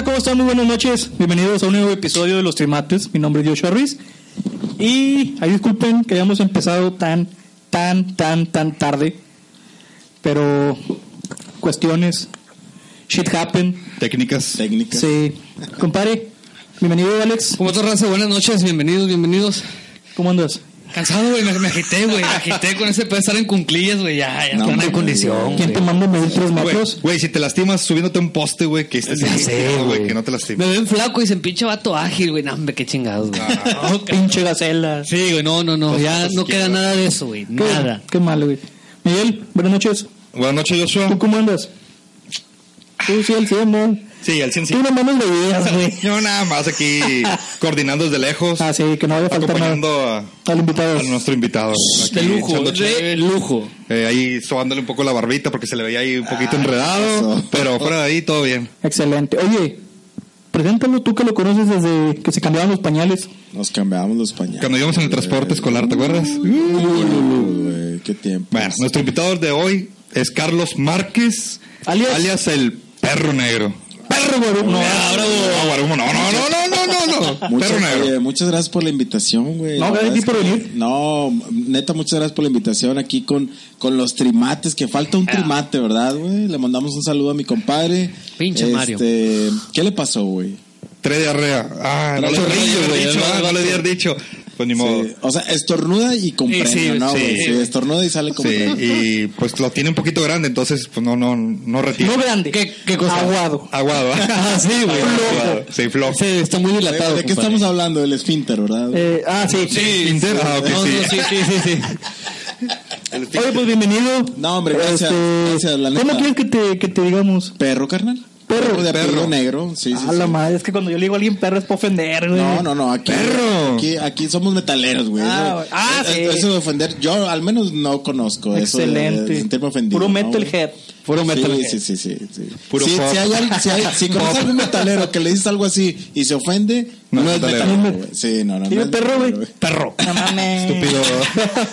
Raza, ¿cómo están? Muy buenas noches. Bienvenidos a un nuevo episodio de Los Trimates. Mi nombre es Joshua Ruiz. Y ahí disculpen que hayamos empezado tan, tan, tan, tan tarde. Pero cuestiones. Shit happen. Técnicas. técnicas. Sí. Compadre, bienvenido, Alex. ¿Cómo estás, raza? Buenas noches, bienvenidos, bienvenidos. ¿Cómo andas? Cansado, güey, me, me agité, güey, me agité con ese pedo de estar en cunclillas, güey, ya, ya, No, no, no, hay condición. ¿Quién te manda a medir tres metros? güey, si te lastimas subiéndote a un poste, güey, que estés Ya ahí, sé, no, güey. que no te Me lastimes. ven flaco y dicen, pinche vato ágil, güey, no, hombre, qué chingados, güey. Oh, pinche gacela. Sí, güey, no, no, no, ya no queda nada de eso, güey, nada. qué malo, güey. Miguel, buenas noches. Buenas noches, ¿Tú Joshua. cómo andas? Tú sí, al 100, ¿no? Sí, al 100 sí. Tú no mames veías, güey. Yo nada más aquí coordinando desde lejos, Ah, sí, que no vaya a faltar nada. acompañando a, Al invitado. a nuestro invitado. De Aquí lujo, echando de chévere, lujo. eh, ahí sobándole un poco la barbita porque se le veía ahí un poquito enredado, eso. pero fuera de ahí todo bien. Excelente. Oye, preséntalo tú que lo conoces desde que se cambiaban los pañales. Nos cambiamos los pañales. Cuando íbamos en el transporte escolar, ¿te acuerdas? Uy, güey, qué tiempo. Bueno, nuestro invitado de hoy es Carlos Márquez, Alias- el perro negro. Perro, güey. No, No, Guarumo, no, no, no, no, no, no, no. Muchas, Perro negro. oye, muchas gracias por la invitación, güey. No, gracias a ti por venir. No, neta, muchas gracias por la invitación aquí con, con los trimates, que falta un trimate, ¿verdad, güey? Le mandamos un saludo a mi compadre. Pinche Mario. Este, ¿Qué le pasó, güey? Tres diarrea. Ah, no le dicho, no, ah, no le haber dicho. Pues ni modo. Sí, O sea, estornuda y con Sí, sí, ¿no, sí? Sí, sí. estornuda y sale Sí, premio. y pues lo tiene un poquito grande, entonces pues no, no, no retira. no grande. ¿Qué- qué cosa? Aguado. Aguado. Ah, sí, güey. Aguado. Sí, flojo. Sí, está muy ¿De, dilatado. de qué compadre. estamos hablando? Del esfínter, ¿verdad? Eh, ah, sí. Inter- ah, ok, No, sí. no, sí, sí, sí, sí. Oye, pues bienvenido. No, hombre, gracias, gracias, la ¿Cómo quieres que te, que te digamos? ¿Perro, carnal? Perro. de Perro. negro. Sí, sí, a la sí. madre, es que cuando yo le digo a alguien perro es para ofender, güey. No, no, no, aquí, Perro. aquí, aquí somos metaleros, güey. Ah, Eso- güey. Ah, eh, sí. Eso de ofender, yo al menos no conozco eso Excelente. sentirme ofendido. Puro ¿no, metalhead. Puro metal. Sí, sí, sí, sí. Puro si, pop. si hay, al- si hay- si conoces algún metalero que le dices algo así y se ofende, No no, es metalero. Sí, no, no. Dime perro, güey. Perro. No mames. Estúpido.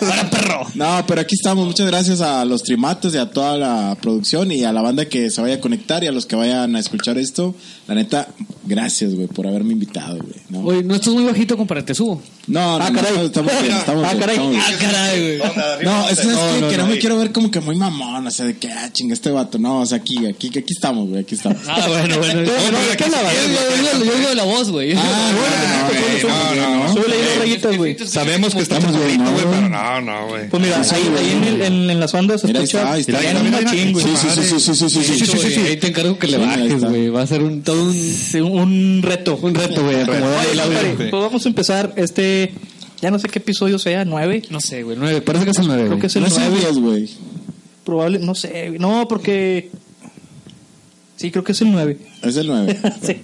Para perro. No, pero aquí estamos. Muchas gracias a los trimates y a toda la producción y a la banda que se vaya a conectar y a los que vayan a escuchar esto. La neta, Gracias, güey, por haberme invitado, güey. Oye, no estás muy bajito, compadre, te subo. No, no, ah, caray. no, ah, caray. Ah, caray, güey. No, es, es no, que, no, me quiero ver como que muy mamón, o sea, de que, ah, chinga, este vato. No, o sea, aquí, aquí, aquí estamos, güey, aquí estamos. Ah, bueno, bueno. yo, yo, digo de la voz, güey. Ah, bueno, no, no. Súbele ahí rayitas, güey. Sabemos que estamos bien, güey, pero no, no, güey. Pues mira, ahí en las bandas se escucha. Ahí está, ahí está. Sí, sí, sí, sí, sí, sí, sí. Ahí te encargo que le bajes, güey. Va a ser un todo un un reto. Un reto, güey. pues vamos a empezar este. Ya no sé qué episodio sea, nueve. No sé, güey. Nueve. Parece que es el nueve, Creo que es el No nueve. 10, güey. Probable, no sé. güey. No, porque. Sí, creo que es el nueve. Es el 9. sí.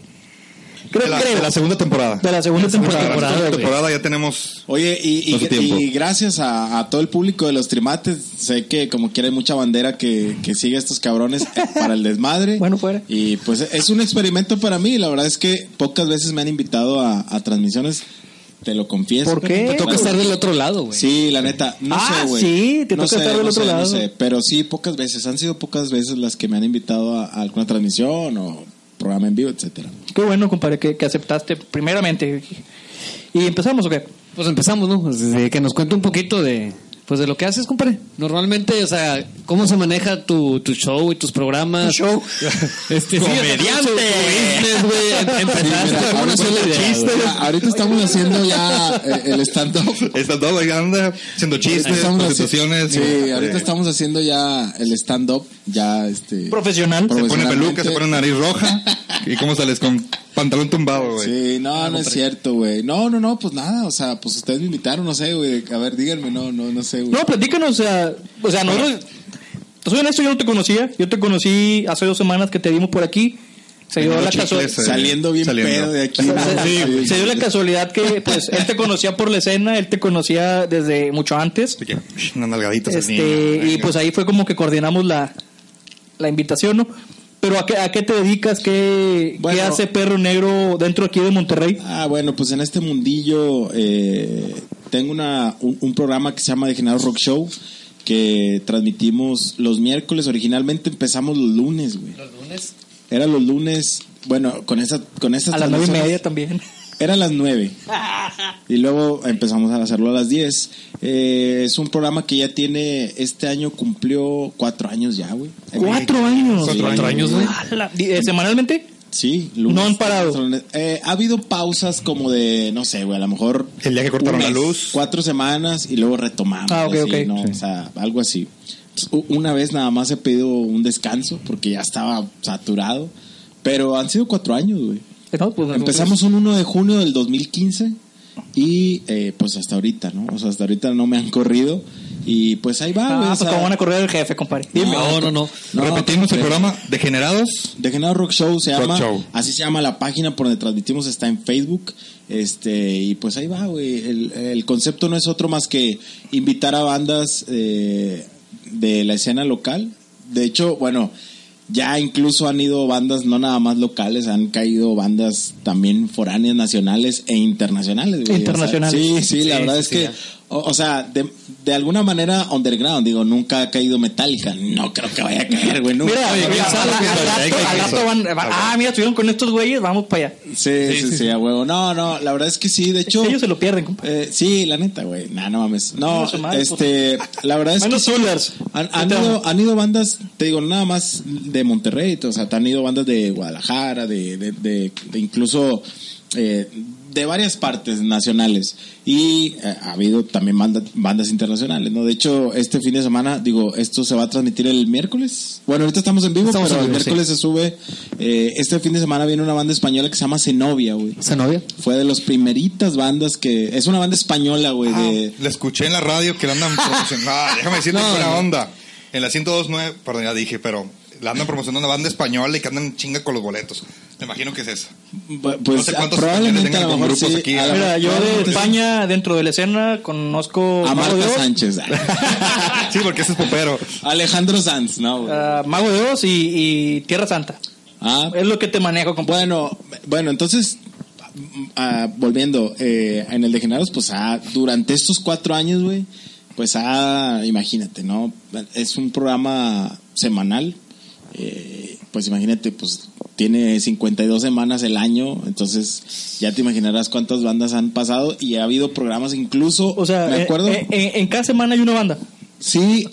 Creo, De la, creo. de la segunda temporada. De la segunda De la temporada. segunda güey. temporada ya tenemos Oye, y, gracias a, a todo el público de los trimates, sé que como quiera hay mucha bandera que, que sigue a estos cabrones para el desmadre. Bueno, fuera. Y pues es un experimento para mí, la verdad es que pocas veces me han invitado a, a transmisiones, te lo confieso. ¿Por qué? Te toca estar del otro lado, güey. Sí, la neta, no Ah, sé, güey. sí, te no toca sé, estar del no otro sé, lado. No sé, pero sí, pocas veces, han sido pocas veces las que me han invitado a, a alguna transmisión o programa en vivo, etcétera. Qué bueno, compadre, que, que aceptaste primeramente. ¿Y empezamos o qué? Pues empezamos, ¿no? Pues que nos cuente un poquito de, Pues de lo que haces, compadre. Normalmente, o sea, ¿cómo se maneja tu, tu show y tus programas? show. Este, sí, ¡Comediante! tu güey. Em- Empezaste Mira, ahorita, sola idea, chistes, ahorita estamos haciendo ya eh, el stand-up. Está todo, ahí anda haciendo chistes, Estamos presentaciones. Sí, ahorita estamos haciendo ya el stand-up, ya este... Profesional. Se pone peluca, se pone nariz roja. ¿Y cómo sales con pantalón tumbado, güey? Sí, no, no es cierto, güey. No, no, no, pues nada, o sea, pues ustedes me invitaron, no sé, güey. A ver, díganme, no, no, no sé, güey. No, platícanos, o sea, o sea, nosotros, te soy honesto, yo no te conocía. Yo te conocí hace dos semanas que te vimos por aquí. Se dio la casualidad. eh, Saliendo bien saliendo. pedo de aquí. ¿no? Sí, se dio la casualidad que pues él te conocía por la escena, él te conocía desde mucho antes. Nalgaditas al Este, niño. y pues ahí fue como que coordinamos la, la invitación, ¿no? Pero ¿a qué, a qué te dedicas? ¿Qué, Bueno. ¿Qué hace Perro Negro dentro aquí de Monterrey? Ah, bueno, pues en este mundillo eh, tengo una, un, un programa que se llama Degenerado Rock Show que transmitimos los miércoles. Originalmente empezamos los lunes, güey. Los lunes. Era los lunes, bueno, con esa con estas A las nueve y media también. Era a las 9. Y luego empezamos a hacerlo a las 10. Eh, es un programa que ya tiene, este año cumplió cuatro años ya, güey. Cuatro años. Cuatro Cuatro años, güey. Eh, ¿Semanalmente? Sí, No han parado. Eh, ha habido pausas como de, no sé, güey, a lo mejor. El día que cortaron la luz. Cuatro semanas y luego retomamos. Ah, ok, así, ok. ¿no? O sea, algo así. U- Una vez nada más he pedido un descanso porque ya estaba saturado. Pero han sido cuatro años, güey. No, pues, Empezamos un 1 de junio del 2015 y eh, pues hasta ahorita, ¿no? O sea, hasta ahorita no me han corrido y pues ahí va, Ah, güey. o pues sea, como van a correr el jefe, compadre. Dime. No, no, no. no, Repetimos el eh, programa Degenerados. Degenerado Rock Show se Rock llama, Show. así se llama la página por donde transmitimos, está en Facebook, este, y pues ahí va, güey, el, el concepto no es otro más que invitar a bandas eh, de la escena local, de hecho, bueno, ya incluso han ido bandas no nada más locales, han caído bandas también foráneas, nacionales e internacionales. güey. Internacionales. sí, sí, la Sí, verdad sí, es que. O, o sea, de, de alguna manera underground, digo, nunca ha caído Metallica, no creo que vaya a caer, güey, nunca. Mira, Oye, mira, ¿quién sabe al- rato- traiga al y rato eso? van- van- ah, mira, estuvieron con estos güeyes, vamos para allá. Sí, sí, sí, a huevo. No, no, la verdad es que sí, de hecho. Ellos se lo pierden, compadre. eh, sí, la neta, güey. Nah, no mames. No, madre, este, la verdad es que Menos han, han ido, han ido bandas, te digo, nada más de Monterrey, o sea, te han ido bandas de Guadalajara, de, de, de, de incluso eh, de varias partes nacionales y eh, ha habido también banda- bandas internacionales, ¿no? De hecho, este fin de semana, digo, esto se va a transmitir el miércoles. Bueno, ahorita estamos en vivo, Estamos pero en el vivo, miércoles se sube. eh, este fin de semana viene una banda española que se llama Zenobia, güey. ¿Esa novia? Fue de las primeritas bandas que. Es una banda española, güey. de... La escuché en la radio que la andan promocionando. Ah, déjame decirte No, buena no. onda. En la 102.9, perdón, ya dije, pero la andan promocionando una banda española y que andan chinga con los boletos. Me imagino que es. Bu- Pues No sé cuántos probablemente a lo tengan mejor con grupos sí. aquí. Mira, yo de sí. España, dentro de la escena, conozco A de Marta Sánchez. Sí, porque ese es popero. Alejandro Sanz, ah, Mago de Oz y, y Tierra Santa. Ah, Es lo que te manejo, compadre. Bueno, bueno, entonces, ah, volviendo, eh, en el Degenerados, pues ah, durante estos cuatro años, güey, pues ah, imagínate, ¿no? Es un programa semanal, eh, pues imagínate, pues tiene 52 semanas el año, entonces ya te imaginarás cuántas bandas han pasado y ha habido programas incluso, O sea, me eh, acuerdo, eh, en, en cada semana hay una banda. Sí,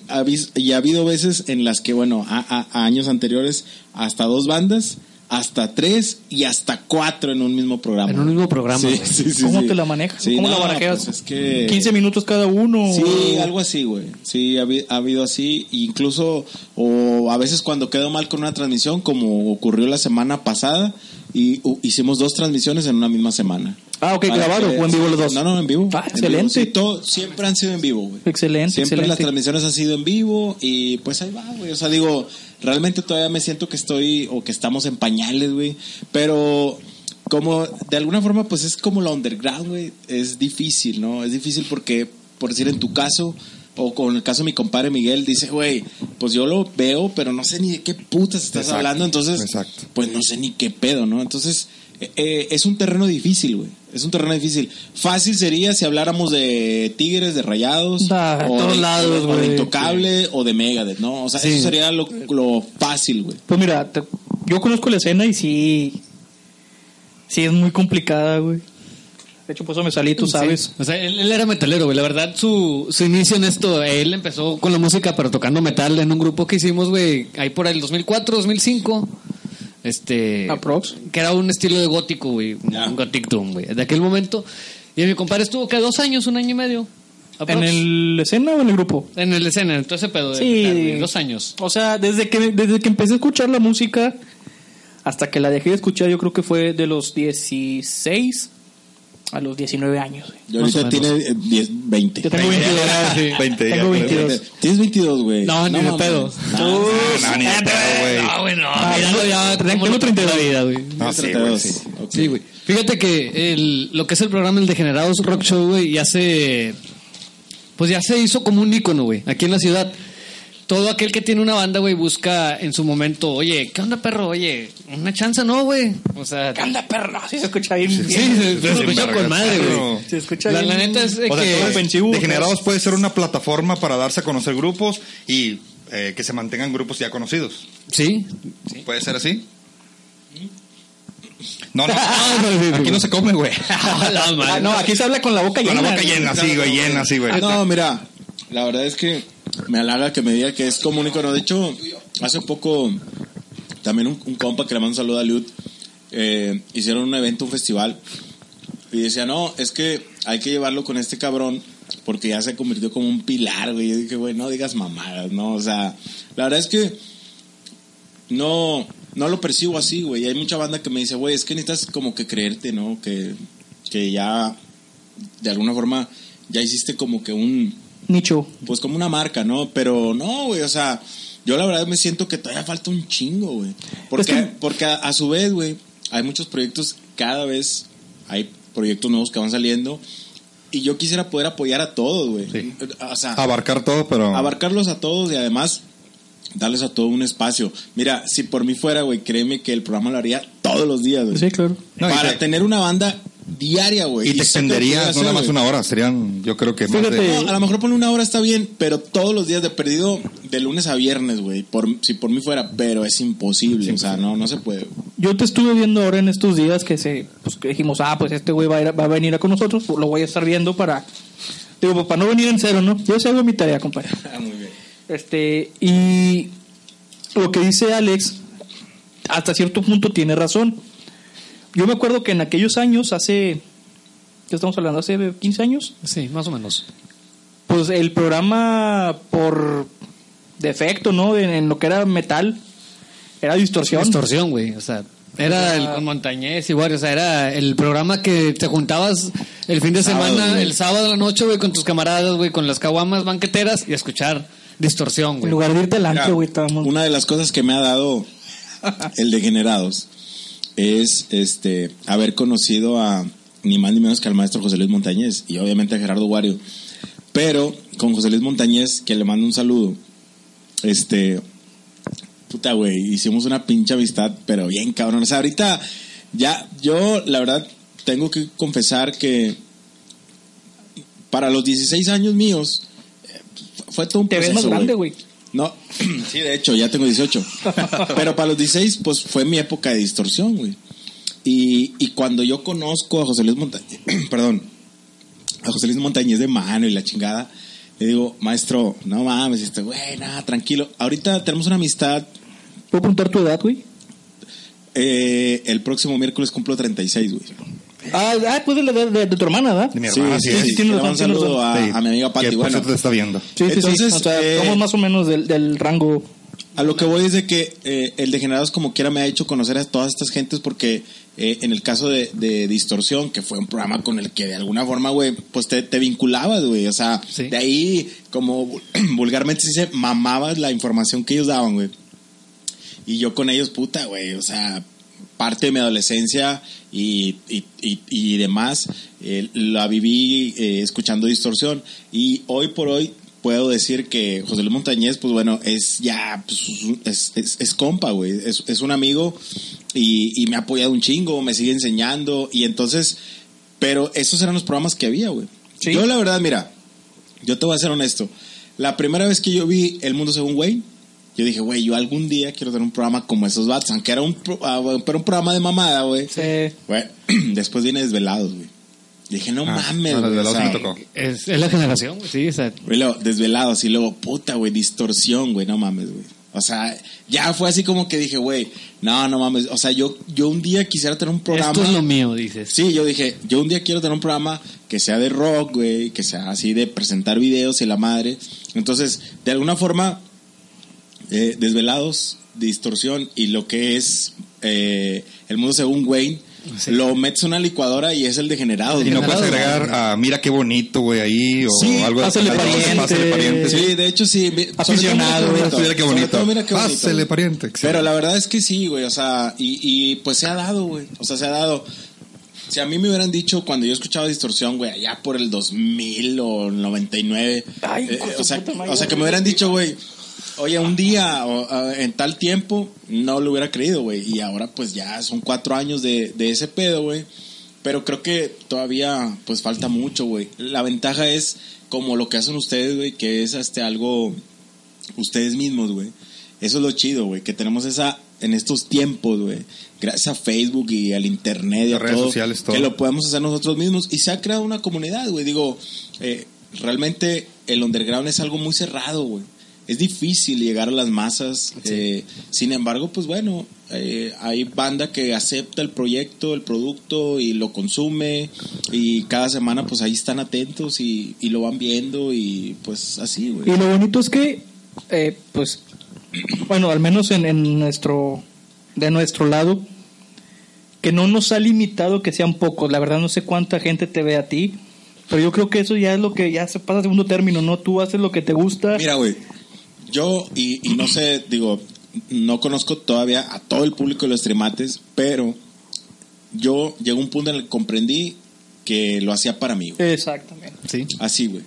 y ha habido veces en las que, bueno, a, a- a años anteriores, hasta dos bandas, hasta tres y hasta cuatro en un mismo programa. En un mismo programa, Sí, güey. sí, sí, ¿Cómo sí. te la manejas? Sí, ¿Cómo la no, barajeas? pues es que... 15 minutos cada uno. Sí, algo así, güey. Sí, ha, ha habido así. Incluso, o a veces cuando quedo mal con una transmisión, como ocurrió la semana pasada, y u- hicimos dos transmisiones en una misma semana. Ah, ok, que- o en vivo los dos. No, no, en vivo. Ah, En excelente. vivo, sí, todo- siempre han sido en vivo, güey. Excelente, Siempre las transmisiones han sido en vivo y pues ahí va, güey. O sea, digo, realmente todavía me siento que estoy o que estamos en pañales, güey. Pero como de alguna forma, pues es como la underground, güey. Es difícil, ¿no? Es difícil porque, por decir en tu caso, o con el caso de mi compadre Miguel, dice, güey, pues yo lo veo, pero no sé ni de qué putas estás Exacto, hablando. Entonces, exacto. pues no sé ni qué pedo, ¿no? Entonces, eh, eh, es un terreno difícil, güey. Es un terreno difícil. Fácil sería si habláramos de Tigres, de Rayados, Ah, o, todos de, lados, o de. Intocable, o de Megadeth, ¿no? O sea, Sí. eso sería lo, lo fácil, güey. Pues mira, te- yo conozco la escena y sí. Sí, es muy complicada, güey. De hecho, por eso me salí, tú sabes. Sí. O sea, él, él era metalero, güey. La verdad, su, su inicio en esto, él empezó con la música, pero tocando metal en un grupo que hicimos, güey, ahí por el 2004, 2005. Este. Aprox. Que era un estilo de gótico, güey. Ya. Un gothic doom, güey. De aquel momento. Y mi compadre estuvo, que ¿Dos años? ¿Un año y medio? Aprox. ¿En el escena o en el grupo? En el escena, en todo ese pedo. de Sí. metal, güey, Dos años. O sea, desde que, desde que empecé a escuchar la música hasta que la dejé de escuchar, yo creo que fue de los 16 a los 19 años. Yo ahorita menos. tiene eh, 10, 20. Yo tengo 22. Sí. 20 ya, Tengo güey. 22. Tienes 22, güey. No, ni de pedo. No, ni de pedo, güey. No, güey, no. Ah, ya. tengo cómo lo trató 32. la vida, güey. No, sí, güey, 32. sí. Ok. Sí, güey. Fíjate que el, lo que es el programa El Degenerados Rock Show, güey, ya se. Pues ya se hizo como un ícono, güey, aquí en la ciudad. Todo aquel que tiene una banda, güey, busca en su momento, oye, ¿qué onda, perro? Oye, una chance, ¿no, güey? O sea. ¿Qué onda, perro? Sí, se escucha bien. Sí, bien. se, se escucha con madre, güey. Se escucha La, bien. la neta es de O sea, que. ofensivo, Degenerados puede ser una plataforma para darse a conocer grupos y eh, que se mantengan grupos ya conocidos. Sí. ¿Puede ser así? No, no. sí, Aquí no se come, güey. Ah, no, aquí se habla con la boca Con llena. la boca llena, sí, güey, llena, sí, güey. No, mira, la verdad es que me halaga que me diga que es como un icono. De hecho, hace poco, también un, compa que le mando un saludo a Liut, eh, hicieron un evento, un festival, y decía, no, es que hay que llevarlo con este cabrón porque ya se convirtió como un pilar, güey. Yo dije, güey, no digas mamadas, ¿no? O sea, la verdad es que no, no lo percibo así, güey. Hay mucha banda que me dice, güey, es que necesitas como que creerte, ¿no? Que, que ya, de alguna forma, ya hiciste como que un, Nicho. pues como una marca, ¿no? Pero no, güey, o sea, yo la verdad me siento que todavía falta un chingo, güey. Porque, que- porque a, a su vez, güey, hay muchos proyectos, cada vez hay proyectos nuevos que van saliendo. Y yo quisiera poder apoyar a todos, güey. Sí. O sea, Abarcar todo, pero. abarcarlos a todos y además darles a todo un espacio. Mira, si por mí fuera, güey, créeme que el programa lo haría todos los días, güey. Sí, claro. No, Para te- tener una banda diaria, güey. Y te extenderías no nada más una hora, serían, yo creo que más Fíjate, de. No, a lo mejor por una hora está bien, pero todos los días de perdido, de lunes a viernes, güey. Por, si por mí fuera, pero es imposible. o sea, no, no se puede. Yo te estuve viendo ahora en estos días que se pues, que dijimos, ah, pues este güey va, a ir- va a venir a con nosotros, pues, lo voy a estar viendo para digo, pues, para no venir en cero, ¿no? Yo sí hago mi tarea, compadre. muy bien. Este, y lo que dice Alex hasta cierto punto tiene razón. Yo me acuerdo que en aquellos años, hace ¿qué estamos hablando? Hace 15 años, Sí, más o menos. pues el programa por defecto, ¿no? En, en lo que era metal era distorsión. Distorsión, güey. O sea, era el con Montañés igual. O sea, era el programa que te juntabas el fin de semana, güey. el sábado a la noche, güey, con tus camaradas, güey, con las caguamas banqueteras y a escuchar distorsión, En güey. lugar de irte Mira, güey, estábamos- Una de las cosas que me ha dado el Degenerados es este haber conocido a ni más ni menos que al maestro José Luis Montañez y obviamente a Gerardo Wario. Pero con José Luis Montañez, que le mando un saludo, este, puta, güey, hicimos una pinche amistad, pero bien cabrón. O sea, ahorita ya, yo la verdad tengo que confesar que para los 16 años míos eh, fue todo un Te ves proceso, más grande, güey. No, sí, de hecho, ya tengo 18. Pero para los 16, pues fue mi época de distorsión, güey. Y, y cuando yo conozco a José Luis Montañez, perdón, a José Luis Montañez de mano y la chingada, le digo, maestro, no mames, este, güey, nada, tranquilo. Ahorita tenemos una amistad. ¿Puedo preguntar tu edad, güey? eh, el próximo miércoles cumplo 36, güey. Ah, ah, pues de, la de, de tu hermana, ¿verdad? De mi hermana, sí, sí, sí. tiene Le razón, mando un saludo a, Sí, a mi amiga Pati. que Bueno, te está viendo. Sí, sí, Entonces, sí. O sea, eh, somos más o menos del, del rango. A lo que voy es de que eh, el Degenerados como quiera me ha hecho conocer a todas estas gentes porque eh, en el caso de, de Distorsión, que fue un programa con el que de alguna forma, güey, pues te, te vinculabas, güey. O sea, Sí. de ahí, como vul- vulgarmente se dice, mamabas la información que ellos daban, güey. Y yo con ellos, puta, güey, o sea, parte de mi adolescencia y, y, y, y demás, eh, la viví eh, escuchando distorsión. Y hoy por hoy puedo decir que José Luis Montañez, pues bueno, es ya, pues, es, es, es compa, güey, es, es un amigo y, y me ha apoyado un chingo, me sigue enseñando y entonces, pero esos eran los programas que había, güey. Sí. Yo la verdad, mira, yo te voy a ser honesto, la primera vez que yo vi El Mundo Según Wayne, yo dije, güey, yo algún día quiero tener un programa como esos vatos, aunque era un, pro- ah, pero un programa de mamada, güey. Sí. Güey, después viene Desvelados, güey. Dije, no Ah, mames, no, güey. Desvelados o sea, sí me tocó. Es, es la generación, güey, sí, o sea, luego, desvelados y luego, puta, güey, distorsión, güey, no mames, güey. O sea, ya fue así como que dije, güey, no, no mames. O sea, yo, yo un día quisiera tener un programa. esto es lo mío, dices. Sí, yo dije, yo un día quiero tener un programa que sea de rock, güey, que sea así de presentar videos y la madre. Entonces, de alguna forma, eh, desvelados, distorsión y lo que es eh, el mundo según Wayne, Sí. lo metes en una licuadora y es el degenerado. Y no puedes agregar a mira qué bonito, güey, ahí o Sí, algo pásale pariente. Pásale pariente. Sí, de hecho sí. Aficionado, Mira qué Sobre bonito. todo, mira qué bonito. Pásale pariente. Pero excelente. la verdad es que sí, güey. O sea, y, y pues se ha dado, güey. O sea, se ha dado. Si a mí me hubieran dicho cuando yo escuchaba distorsión, güey, allá por el 2000 o 99. Ay, eh, o, sea, o sea, que me hubieran dicho, güey, oye, un día o, en tal tiempo, no lo hubiera creído, güey. Y ahora, pues ya son cuatro años de, de ese pedo, güey. Pero creo que todavía, pues falta mucho, güey. La ventaja es como lo que hacen ustedes, güey, que es este algo ustedes mismos, güey. Eso es lo chido, güey, que tenemos esa en estos tiempos, güey. Gracias a Facebook y al internet y a redes todo, sociales, todo. que lo podemos hacer nosotros mismos y se ha creado una comunidad, güey. Digo, eh, realmente el underground es algo muy cerrado, güey. Es difícil llegar a las masas. eh, sin embargo, pues bueno, eh, hay banda que acepta el proyecto, el producto y lo consume y cada semana pues ahí están atentos y, y lo van viendo y pues así, güey. Y lo bonito es que, eh, pues, bueno, al menos en, en nuestro, de nuestro lado, que no nos ha limitado que sean pocos. La verdad no sé cuánta gente te ve a ti, pero yo creo que eso ya es lo que ya se pasa a segundo término, ¿no? Tú haces lo que te gusta. Mira, güey, yo, y, y no sé, digo, no conozco todavía a todo el público de los trimates, pero yo llegó un punto en el que comprendí que lo hacía para mí, güey. Exactamente. Sí. Así, güey.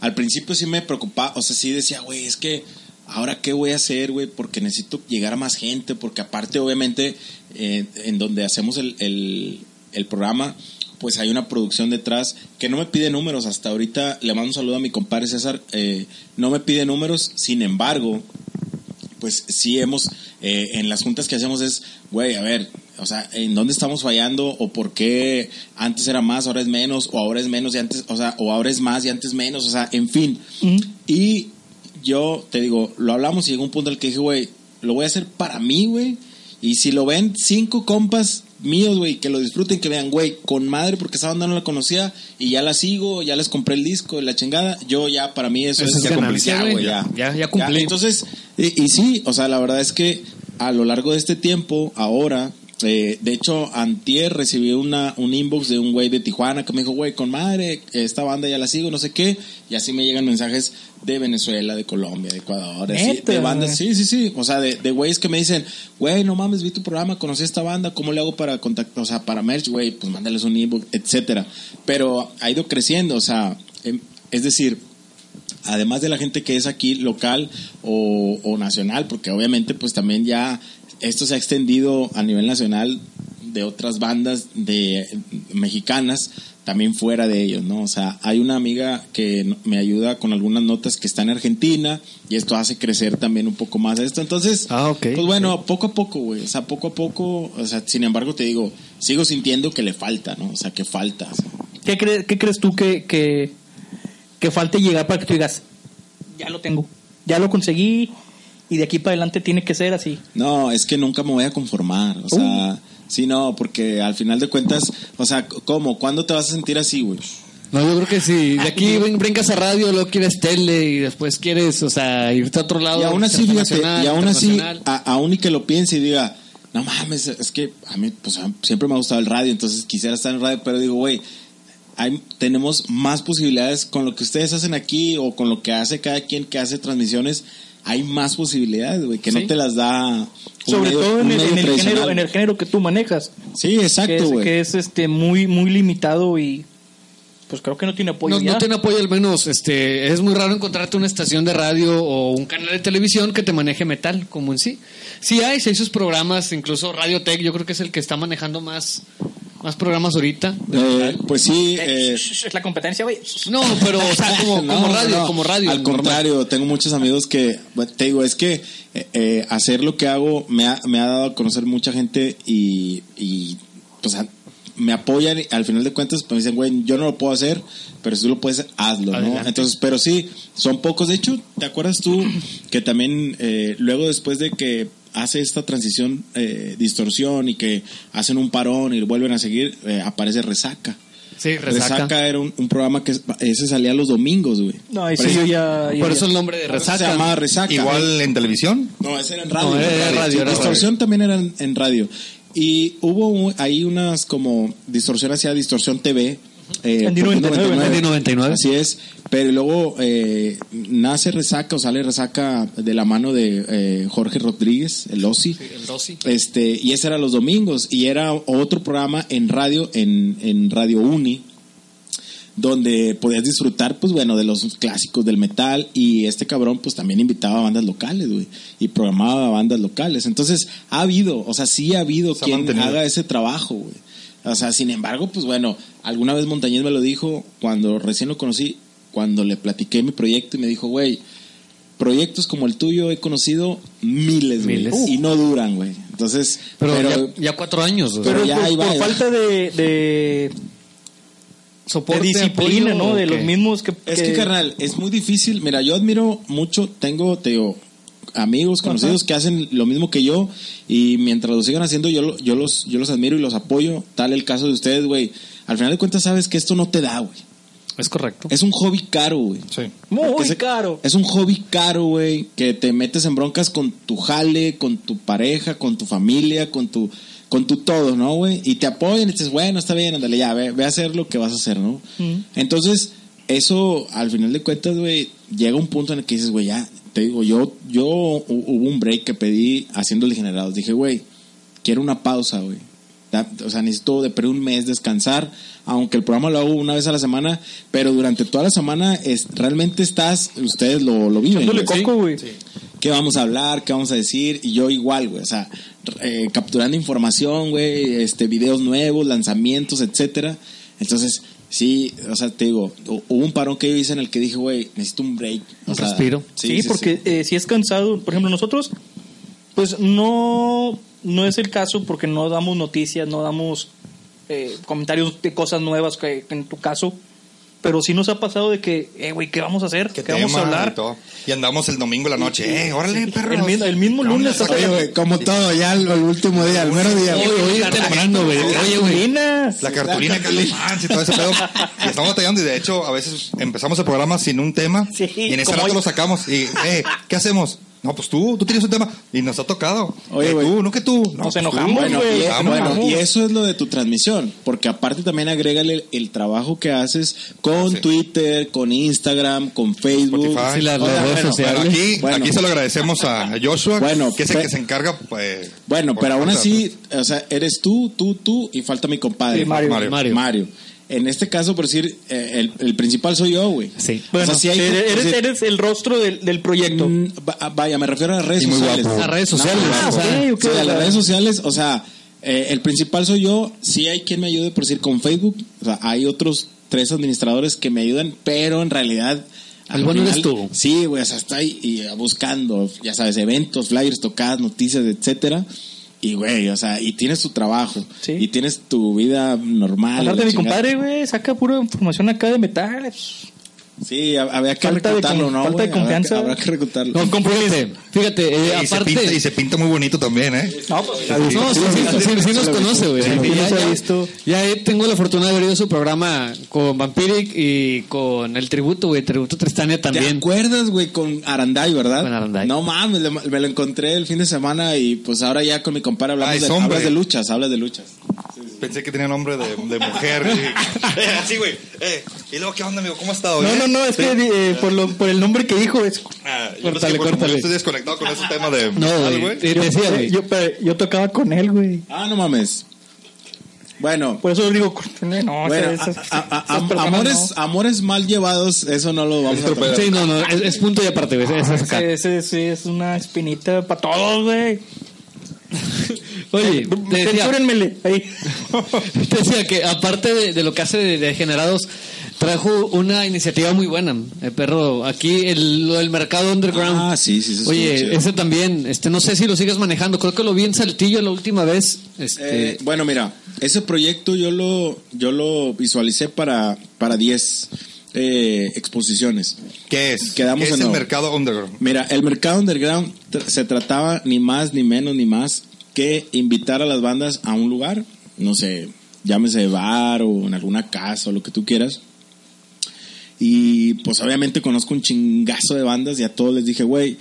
Al principio sí me preocupaba, o sea, sí decía, güey, es que ahora qué voy a hacer, güey, porque necesito llegar a más gente, porque aparte, obviamente, eh, en donde hacemos el, el, el programa, pues hay una producción detrás que no me pide números. Hasta ahorita le mando un saludo a mi compadre César, eh, no me pide números, sin embargo, pues sí hemos, eh, en las juntas que hacemos es, güey, a ver, o sea, ¿en dónde estamos fallando? ¿O por qué antes era más, ahora es menos? ¿O ahora es menos y antes, o sea, o ahora es más y antes menos? O sea, en fin. Y yo te digo, lo hablamos y llegó un punto en el que dije, güey, lo voy a hacer para mí, güey. Y si lo ven cinco compas míos, güey, que lo disfruten, que vean, güey, con madre, porque esa banda no la conocía y ya la sigo, ya les compré el disco, la chingada, yo ya, para mí eso, Eso es, es ya ganancia, cumplí, güey. ya, Ya- ya cumplí. Entonces, y, y sí, o sea, la verdad es que a lo largo de este tiempo, ahora, eh, de hecho, antier recibí una, un inbox de un güey de Tijuana que me dijo, güey, con madre, esta banda ya la sigo, no sé qué, y así me llegan mensajes de Venezuela, de Colombia, de Ecuador, así, de bandas, sí, sí, sí, o sea, de, de güeyes que me dicen, güey, no mames, vi tu programa, conocí esta banda, ¿cómo le hago para contactar, o sea, para merch, güey, pues mándales un inbox, etcétera, pero ha ido creciendo, o sea, em, es decir, además de la gente que es aquí local o, o nacional, porque obviamente pues también ya esto se ha extendido a nivel nacional de otras bandas de mexicanas también fuera de ellos, ¿no? O sea, hay una amiga que me ayuda con algunas notas que está en Argentina y esto hace crecer también un poco más esto. Entonces, Ah, ok. pues bueno, poco a poco, güey, o sea, poco a poco, o sea, sin embargo te digo, sigo sintiendo que le falta, ¿no? O sea, que falta. o sea. ¿Qué, cre- qué crees tú que, que, que falte llegar para que tú digas, ya lo tengo, ya lo conseguí y de aquí para adelante tiene que ser así? No, es que nunca me voy a conformar. O sea, sí, no, porque al final de cuentas, o sea, ¿cómo? ¿Cuándo te vas a sentir así, güey? No, yo creo que sí. De aquí brin- brincas a radio, luego quieres tele y después quieres, o sea, irte a otro lado. Y aún así, fíjate, y aún así, a- aún y que lo piense y diga, no mames, es que a mí pues, siempre me ha gustado el radio, entonces quisiera estar en radio, pero digo, güey, hay, tenemos más posibilidades con lo que ustedes hacen aquí o con lo que hace cada quien que hace transmisiones. Hay más posibilidades, güey, que Sí. no te las da. un Sobre medio- todo en un el, medio en el tradicional. género, en el género que tú manejas, Sí, que exacto, es, güey. que es este muy muy limitado y pues creo que no tiene apoyo No, ya. no tiene apoyo al menos, este, es muy raro encontrarte una estación de radio o un canal de televisión que te maneje metal, como en sí. Sí hay, sí hay sus programas, incluso Radio Tech, yo creo que es el que está manejando más, más programas ahorita. Eh, pues sí, eh, es la competencia, güey. No, pero, o sea, como, No, como radio, no, como radio. Al normal. contrario, tengo muchos amigos que, te digo, es que eh, eh, hacer lo que hago me ha, me ha dado a conocer mucha gente y, y pues, a- me apoyan y al final de cuentas pues, me dicen, güey, yo no lo puedo hacer, pero si tú lo puedes, hazlo, ¿no? Adelante. Entonces, pero sí, son pocos. De hecho, ¿te acuerdas tú que también eh, luego después de que hace esta transición eh, distorsión y que hacen un parón y vuelven a seguir, eh, aparece Resaca. Sí, Resaca, resaca. era un, un programa que ese salía los domingos, güey. No, ahí sí Pero yo ya. Por ya- eso el nombre de Se resaca. llamaba Resaca. Igual en televisión. No, ese era en radio. No, era En radio, era distorsión también era en, en radio. Y hubo un- ahí unas como distorsión hacia distorsión TV. Eh, En por D99, En D99. Así es. Pero luego eh, nace Resaca o sale Resaca de la mano de eh, Jorge Rodríguez, el Rossi. Este, y ese era los domingos. Y era otro programa en radio, en, en Radio Uni, donde podías disfrutar, pues bueno, de los clásicos del metal. Y este cabrón, pues también invitaba a bandas locales, güey. Y programaba bandas locales. Entonces, ha habido, o sea, sí ha habido Se quien mantenido. haga ese trabajo, güey. O sea, sin embargo, pues bueno, alguna vez Montañez me lo dijo cuando recién lo conocí, cuando le platiqué mi proyecto y me dijo, güey, proyectos como el tuyo he conocido miles, güey. Miles. Y no duran, güey. Entonces, Pero, pero, ya, ya cuatro años. o sea, pero ya por, ahí va, por ahí va. falta de, de, de soporte, disciplina, apoyo, ¿no? De ¿o los mismos que. Es que, carnal, es muy difícil. Mira, yo admiro mucho, tengo, te digo, amigos, conocidos que hacen lo mismo que yo y mientras lo sigan haciendo yo, yo, los, yo los admiro y los apoyo. Tal el caso de ustedes, güey. Al final de cuentas sabes que esto no te da, güey. Es correcto. Es un hobby caro, güey. Sí. Muy Porque caro. Es un hobby caro, güey, que te metes en broncas con tu jale, con tu pareja, con tu familia, con tu con tu todo, ¿no, güey? Y te apoyan y dices, bueno, está bien, ándale, ya, ve, ve a hacer lo que vas a hacer, ¿no? Entonces, eso, al final de cuentas, güey, llega un punto en el que dices, güey, ya, te digo, yo, yo hu- hubo un break que pedí haciendo degenerados. Dije, güey, quiero una pausa, güey. O sea, necesito de perder un mes descansar, aunque el programa lo hago una vez a la semana, pero durante toda la semana es, realmente estás, ustedes lo, lo viven. Dándole güey. coco, güey. ¿Qué vamos a hablar? ¿Qué vamos a decir? Y yo igual, güey, o sea, eh, capturando información, güey, este, videos nuevos, lanzamientos, etcétera. Entonces, sí, o sea, te digo, hu- hubo un parón que yo hice en el que dije, güey, necesito un break. O Un sea, respiro. Sí, porque eh, si es cansado, por ejemplo, nosotros, pues no, no es el caso porque no damos noticias, no damos eh, comentarios de cosas nuevas que, que en tu caso, pero sí nos ha pasado de que, eh, güey, ¿qué vamos a hacer? ¿Qué, vamos a hablar? Y, andamos el domingo en la noche. Eh, órale, perro. El, mismo- el mismo lunes Oye, güey, como todo, ya el, el último día, el mero día. Oye, oye, temprano, güey. Oye, güey. La cartulina Calimán y todo ese pedo. Y estamos batallando y de hecho a veces empezamos el programa sin un tema Sí, y en ese rato hoy. lo sacamos y, eh, ¿qué hacemos? No, pues tú, tú tienes un tema y nos ha tocado. Oye, Eh, güey. tú, no que tú. No, Nos pues tú. enojamos, Bueno, y, Ah, bueno, vamos. y eso es lo de tu transmisión, porque aparte también agrégale el, el trabajo que haces con sí. Twitter, con Instagram, con Facebook. Spotify. Sí, las redes bueno, sociales. Bueno, aquí, Bueno. aquí se lo agradecemos a Joshua, Bueno, que es el que se encarga. Pues, Bueno, pero aún así, o sea, eres tú, tú, tú y falta mi compadre. Sí, Mario. Mario. Mario. Mario. En este caso, por decir, eh, el, el principal soy yo, güey. Sí. Bueno, o sea, sí hay- eres, por eres, decir, eres el rostro del, del proyecto. mm, va- vaya, me refiero a las redes Y muy sociales. guapo. A redes sociales. Ah, o sea, ok, ok. Sí, a las redes sociales, o sea, eh, el principal soy yo. Sí hay quien me ayude, por decir, con Facebook. O sea, hay otros tres administradores que me ayudan, pero en realidad... Al bueno eres tú. Sí, güey, o sea, estoy y, eh, buscando, ya sabes, eventos, flyers, tocadas, noticias, etcétera. Y, güey, o sea, y tienes tu trabajo. Sí. Y tienes tu vida normal. Hablar de la mi compadre, güey, saca pura información acá de metal. Sí, hab- había que Falta de reclutarlo, con- ¿no? falta de güey? Habrá que- confianza. Habrá que reclutarlo. No, fíjate, fíjate, eh, Y, se aparte. pinta, y se pinta muy bonito también, ¿eh? No, pues, No, sí, sí, sí, sí, sí nos conoce, güey. Sí, Y sí, ya, ya- visto. ya, eh, tengo la fortuna de haber ido a su programa con Vampiric y con el tributo, güey. Tributo Tristania ¿Te también. acuerdas, güey, con Aranday, verdad? Con Aranday. No mames, le- me lo encontré el fin de semana y pues ahora ya con mi compadre hablamos Ay, de, hombre. hablas de luchas, hablas de luchas. Pensé que tenía nombre de, de mujer. Eh, Así, güey. Eh, y luego, ¿qué onda, amigo? ¿Cómo has estado? no, no, no, es que eh, por, lo, por el nombre que dijo, es, Ah, yo Córtale, por- córtale. Estoy desconectado con ese tema de. No, ¿Sabes, güey. Yo, pero yo tocaba con él, güey. Ah, no mames. Bueno, Por eso digo, no, bueno, esas- a- a- amores, no. amores mal llevados, eso no lo vamos a tocar. Sí, no, no, es, es punto y aparte, güey. Es acá. Ese, ese sí es una espinita para todos, güey. Oye, te decía, ahí. te decía que aparte de, de lo que hace de, de generados, trajo una iniciativa muy buena. El perro, aquí el, lo del mercado underground. Ah, sí, sí, sí, Oye, ese también, este, no sé si lo sigues manejando. Creo que lo vi en Saltillo la última vez. Este, Eh, bueno, mira, ese proyecto yo lo, yo lo visualicé para, para 10 eh, exposiciones. ¿Qué es? Quedamos ¿Qué es en el mercado underground? Mira, el mercado underground se trataba ni más, ni menos, ni más que invitar a las bandas a un lugar, no sé, llámese bar o en alguna casa o lo que tú quieras. Y pues obviamente conozco un chingazo de bandas y a todos les dije, güey,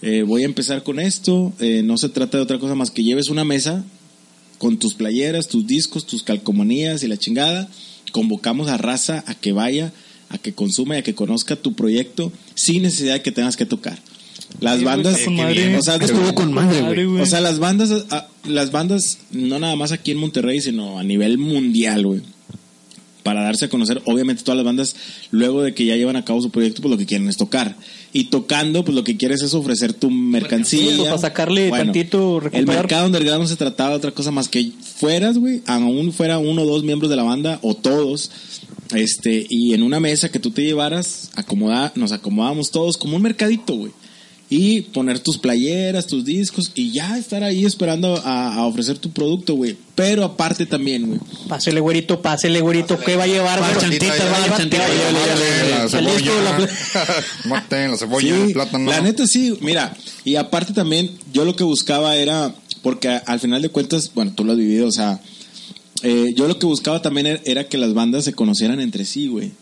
eh, voy a empezar con esto, eh, no se trata de otra cosa más que lleves una mesa con tus playeras, tus discos, tus calcomanías y la chingada. Convocamos a raza a que vaya, a que consuma y a que conozca tu proyecto sin necesidad de que tengas que tocar. Las Sí, bandas, madre. o sea, Estuvo con madre, güey. o sea, las bandas, las bandas, no nada más aquí en Monterrey, sino a nivel mundial, güey. Para darse a conocer, obviamente todas las bandas, luego de que ya llevan a cabo su proyecto, pues lo que quieren es tocar. Y tocando, pues lo que quieres es ofrecer tu mercancía. Pues, para sacarle tantito, El recuperar. mercado underground no se trataba de otra cosa más que fueras, güey, aún fuera uno o dos miembros de la banda, o todos, este, y en una mesa que tú te llevaras, acomoda, nos acomodábamos todos como un mercadito, güey. Y poner tus playeras, tus discos, y ya estar ahí esperando a, a ofrecer tu producto, güey. Pero aparte también, güey. Pásele, güerito, pásele, güerito. ¿Qué va a llevar, güey? Chantita, ¿Qué va a va, llevar? chantita, ¿Qué va a ya, llevar? La cebolla. Maten la cebolla, Sí, el plátano. La neta sí, mira, y aparte también yo lo que buscaba era, porque al final de cuentas, bueno, tú lo has vivido, o sea, eh, yo lo que buscaba también era, era que las bandas se conocieran entre sí, güey.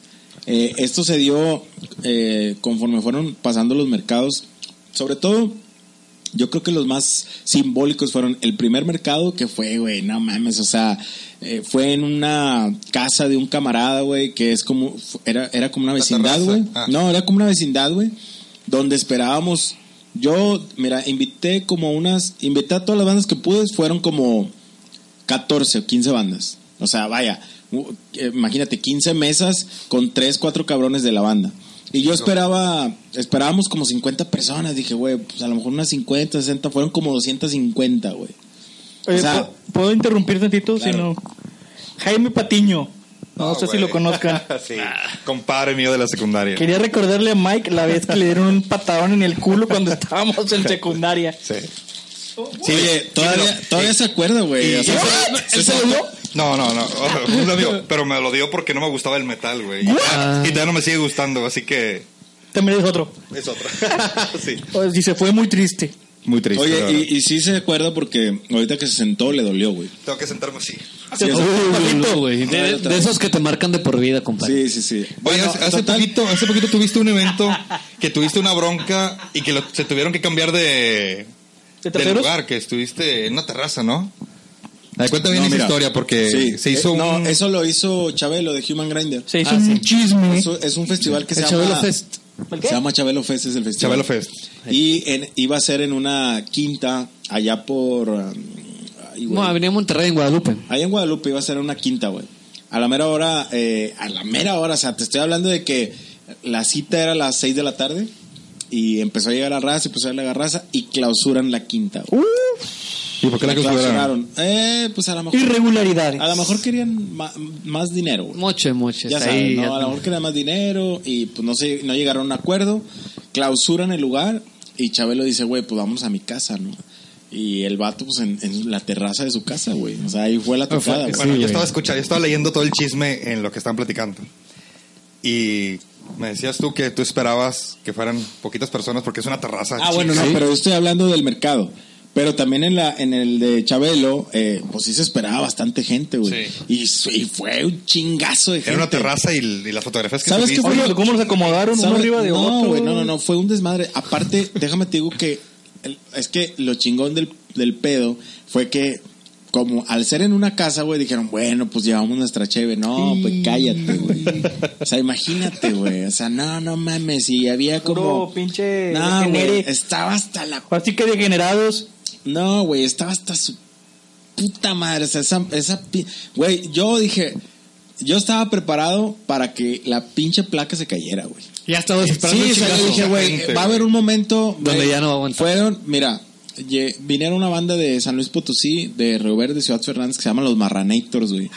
Eh, esto se dio eh, conforme fueron pasando los mercados, sobre todo, yo creo que los más simbólicos fueron el primer mercado que fue, güey, no mames, o sea, eh, fue en una casa de un camarada, güey, que es como, era, era como una vecindad, güey. Ah. No, era como una vecindad, güey, donde esperábamos. Yo, mira, invité como unas, invité a todas las bandas que pude, fueron como 14 o 15 bandas. O sea, vaya, eh, imagínate, 15 mesas con 3, 4 cabrones de la banda. Y yo esperaba, esperábamos como 50 personas. Dije, güey, pues a lo mejor unas 50, 60, fueron como 250, güey. Oye, O sea- ¿puedo- ¿Puedo interrumpir tantito? Si no. Jaime Patiño. No, sé si lo conozcan. sí, compadre mío de la secundaria. Quería recordarle a Mike la vez que le dieron un patadón en el culo cuando estábamos en secundaria. Sí. Sí, Oye, todavía, todavía se acuerda, güey. O sea, ¿Él se lo dio? No, no, no. Un amigo, pero me lo dio porque no me gustaba el metal, güey. Y, Ah. y todavía no me sigue gustando, así que También es otro. es otra. sí. Pues, Dice, fue muy triste. Muy triste. Oye, y, y sí se acuerda porque ahorita que se sentó le dolió, güey. Tengo que sentarme así. Sí, no, güey. De, de esos que te marcan de por vida, compadre. sí, sí, sí. Oye, Bueno, hace, hace total- poquito, hace poquito tuviste un evento que tuviste una bronca y que lo- se tuvieron que cambiar de, ¿De lugar, que estuviste en una terraza, ¿no? A cuenta bien No, esa mira, historia porque sí, se hizo eh, No, un... eso lo hizo Chabelo de Human Grinder. Se hizo Ah, un sí. chisme. Eso es un festival que se El llama Chabelo Fest. ¿El qué? Se llama Chabelo Fest, es el festival. Chabelo Fest. Y en- iba a ser en una quinta allá por. um, ay. No, Avenida Monterrey en Guadalupe. Allá en Guadalupe iba a ser una quinta, güey. A la mera hora, eh, a la mera hora, o sea, te estoy hablando de que la cita era a las 6 de la tarde y empezó a llegar la raza, empezó a llegar la raza y clausuran la quinta, güey. ¿Y por qué la clausuraron? clausuraron? Eh, pues a lo mejor. Irregularidades. A lo mejor querían ma- más dinero, güey. Moche, moche. Ya ahí sabes, ¿no? A lo mejor querían más dinero y pues no sé, no llegaron a un acuerdo, clausuran el lugar y Chabelo dice, güey, pues vamos a mi casa, ¿no? Y el vato, pues en, en la terraza de su casa, güey. O sea, ahí fue la tocada. Bueno, yo estaba escuchando, yo estaba leyendo todo el chisme en lo que estaban platicando. Y me decías tú que tú esperabas que fueran poquitas personas porque es una terraza. Ah, bueno, no, pero yo estoy hablando del mercado. Pero también en la en el de Chabelo, eh, pues sí se esperaba bastante gente, güey. Sí. Y, y fue un chingazo de gente. Era una terraza y, y las fotografías que ¿Sabes qué fue? Oye, ¿cómo los acomodaron uno arriba de no, otro? güey, no, no, no, fue un desmadre. Aparte, déjame te digo que el- es que lo chingón del, del pedo fue que como al ser en una casa, güey, dijeron, bueno, pues llevamos nuestra cheve. No, pues cállate, güey. O sea, imagínate, güey. O sea, no, no mames. Y había Puro como... pinche No, güey. Estaba hasta la... Así que degenerados. No, güey. Estaba hasta su puta madre. O sea, esa... esa Güey, yo dije... Yo estaba preparado para que la pinche placa se cayera, güey. Ya estaba esperando Sí, o sea, yo dije, güey, va a haber un momento Donde ya no va a aguantar. Fueron, mira, vinieron una banda de San Luis Potosí, de Río Verde, Ciudad Fernández, que se llaman los Marranators, güey.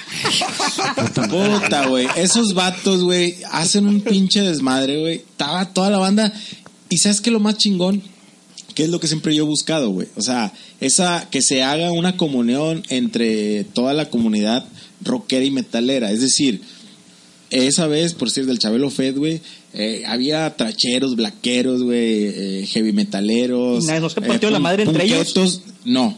Puta, güey. Esos vatos, güey, hacen un pinche desmadre, güey. Estaba toda la banda. Y ¿sabes qué lo más chingón? ¿Qué es lo que siempre yo he buscado, güey? O sea, esa que se haga una comunión entre toda la comunidad rockera y metalera. Es decir, esa vez, por decir, del Chabelo Fed, güey, eh, había tracheros, blaqueros, güey, eh, heavy metaleros. ¿Y nadie no se partió la madre entre ellos? No.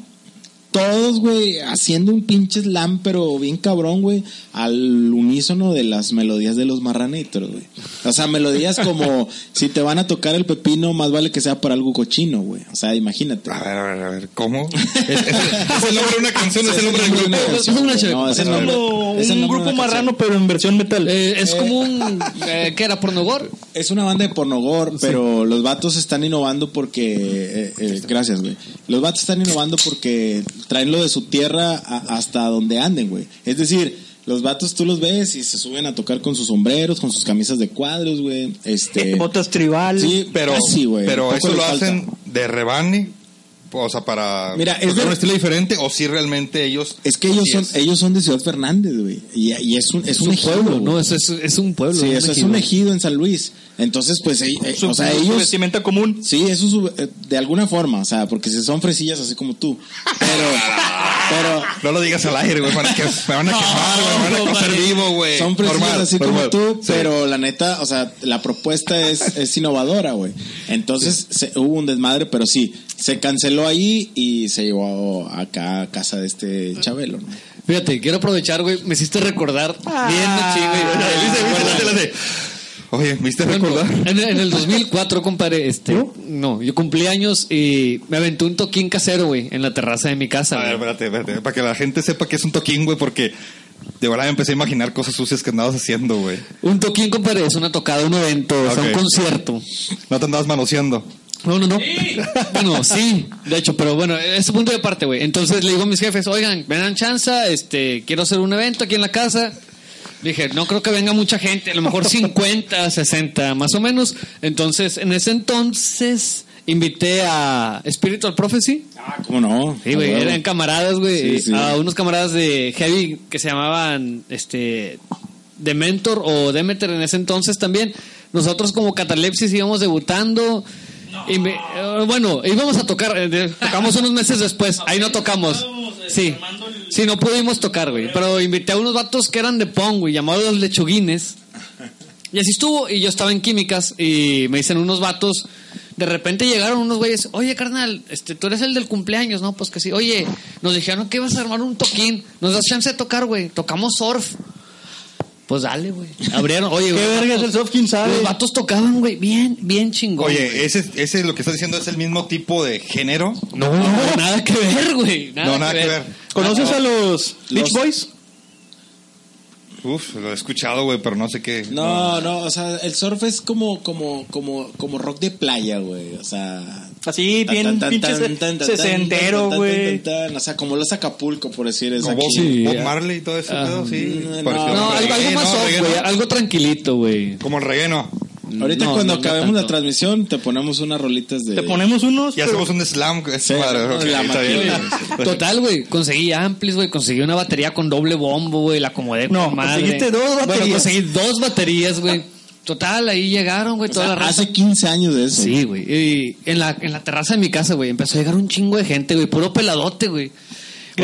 Todos, güey, haciendo un pinche slam, pero bien cabrón, güey, al unísono de las melodías de los marranitos, güey. O sea, melodías como, si te van a tocar el pepino, más vale que sea para algo cochino, güey. O sea, imagínate. A ver, a ver, a ver, ¿cómo? ¿Es, es- es el nombre de una canción? ¿Es el nombre del grupo? Es una chévere. No, es el nombre- como es un grupo marrano, pero en versión metal. Eh, es como un. Eh, ¿Qué era? ¿Pornogor? Es una banda de pornogor, pero los vatos están innovando porque... eh, eh, gracias, güey. Los vatos están innovando porque traen lo de su tierra a- hasta donde anden, güey. Es decir, los vatos tú los ves y se suben a tocar con sus sombreros, con sus camisas de cuadros, güey. Este... Botas tribal. Sí, Pero, casi, güey. pero eso lo falta. hacen de rebane, o sea, para Mira, es de- un estilo diferente, o si realmente ellos... Es que ellos sí son, es. ellos son de Ciudad Fernández, güey. Y, y es un, es un, ejido, pueblo, güey. no, es, es, es un pueblo. Sí, un eso es ejido. un ejido en San Luis. Entonces, pues, eh, eh, Su, o sea, su ellos... vestimenta común. Sí, eso es su- eh, de alguna forma, o sea, porque si son fresillas así como tú. Pero, pero No lo digas al aire, güey, para que me van a quemar, güey, me van a coser vivo, güey. son fresillas Normal, así normal. como tú, Sí. pero la neta, o sea, la propuesta es, es innovadora, güey. Entonces se- hubo un desmadre, pero sí, se canceló ahí y se llevó acá a casa de este Chabelo, ¿no? Fíjate, quiero aprovechar, güey. Me hiciste recordar Ah. bien de- Oye, ¿me hiciste Bueno, recordar? en, en el 2004, compadre, este, ¿No? ¿No? yo cumplí años y me aventé un toquín casero, güey, en la terraza de mi casa. A ver, güey. espérate, espérate, para que la gente sepa que es un toquín, güey, porque de verdad me empecé a imaginar cosas sucias que andabas haciendo, güey. Un toquín, compadre, es una tocada, un evento, o sea, un concierto. No te andabas manoseando. No, no, no. Bueno, sí, de hecho, pero bueno, ese punto de parte, güey. Entonces le digo a mis jefes, oigan, me dan chance, este, quiero hacer un evento aquí en la casa. Dije, no creo que venga mucha gente, a lo mejor 50, 60, más o menos. Entonces, en ese entonces, invité a Spiritual Prophecy. Ah, ¿cómo no? Sí, güey, A huevo. eran camaradas, güey. Sí, sí. A unos camaradas de Heavy que se llamaban, este, Dementor o Demeter en ese entonces también. Nosotros como Catalepsis íbamos debutando. Y me- eh, bueno, íbamos a tocar, eh, tocamos unos meses después. Ahí no tocamos. Sí, sí, no pudimos tocar, güey. Pero invité a unos vatos que eran de Pong, güey, llamados los lechuguines. Y así estuvo, y yo estaba en químicas, y me dicen unos vatos, de repente llegaron unos güeyes, oye carnal, este, tú eres el del cumpleaños, ¿no? Pues que sí, oye, nos dijeron que ibas a armar un toquín, nos das chance de tocar, güey, tocamos surf. Pues dale, güey. Abrieron, oye, ¿Qué güey, verga es el soft? ¿Quién sabe? Los vatos tocaban, güey, bien, bien chingón. Oye, ese, ese lo que estás diciendo es el mismo tipo de género. no, no, nada que ver, güey. Nada, No, nada que ver. ¿Conoces a los Beach Boys? Uf, lo he escuchado, güey, pero no sé qué. No, no, o sea, el surf es como, como, como, como rock de playa, güey. O sea. Así, bien sesentero, güey. O sea, como los Acapulco, por decir es Como Bob, aquí. Sí, Bob. Marley y todo eso, Ah, pedo, sí. no, algo, más soft, güey, algo tranquilito, güey. Como el relleno. Ahorita No, cuando no, no acabemos la transmisión te ponemos unas rolitas de... Te ponemos unos. Y pero- hacemos un slam. Sí, madre, no, ok, la está bien. Total, güey, conseguí amplis, güey, conseguí una batería con doble bombo, güey, la acomodé No, madre. conseguiste dos Bueno, baterías. conseguí dos baterías, güey. Total, ahí llegaron, güey, toda sea, la raza. hace 15 años de eso. Sí, güey. Y en la, en la terraza de mi casa, güey, empezó a llegar un chingo de gente, güey, puro peladote, güey.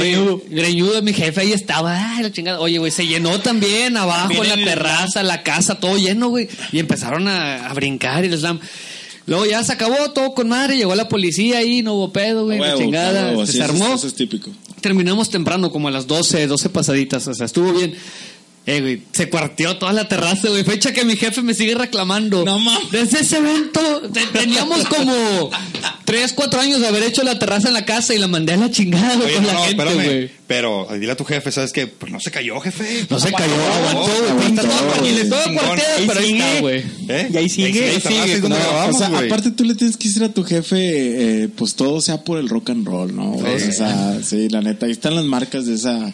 Greñudo. Greñudo, mi jefe ahí estaba, ay, la chingada. Oye, güey, se llenó también abajo, en la terraza, la casa, todo lleno, güey. Y empezaron a, a brincar y el slam. Luego ya se acabó todo con madre, llegó la policía ahí, no hubo pedo, güey, la chingada, huevo, se sí, eso armó. Eso es típico. Terminamos temprano, como a las 12, 12 pasaditas, o sea, estuvo bien. Eh, güey, se cuarteó toda la terraza, güey. Fecha que mi jefe me sigue reclamando. No mames. Desde ese evento te- teníamos como 3, 4 años de haber hecho la terraza en la casa y la mandé a la chingada güey, Oye, con no, la no, gente, espérame. güey. Pero dile a tu jefe, ¿sabes qué? Pues no se cayó, jefe. No se cayó, Aguantó, aguantó, Todo cuarteado, pero ahí sigue. está, güey. ¿Eh? Y ahí sigue, Ahí ahí sigue, sigue, donde No, grabamos, o sea, güey. aparte tú le tienes que decir a tu jefe, eh, pues todo sea por el rock and roll, ¿no? O sea, sí, la neta, ahí están las marcas de esa...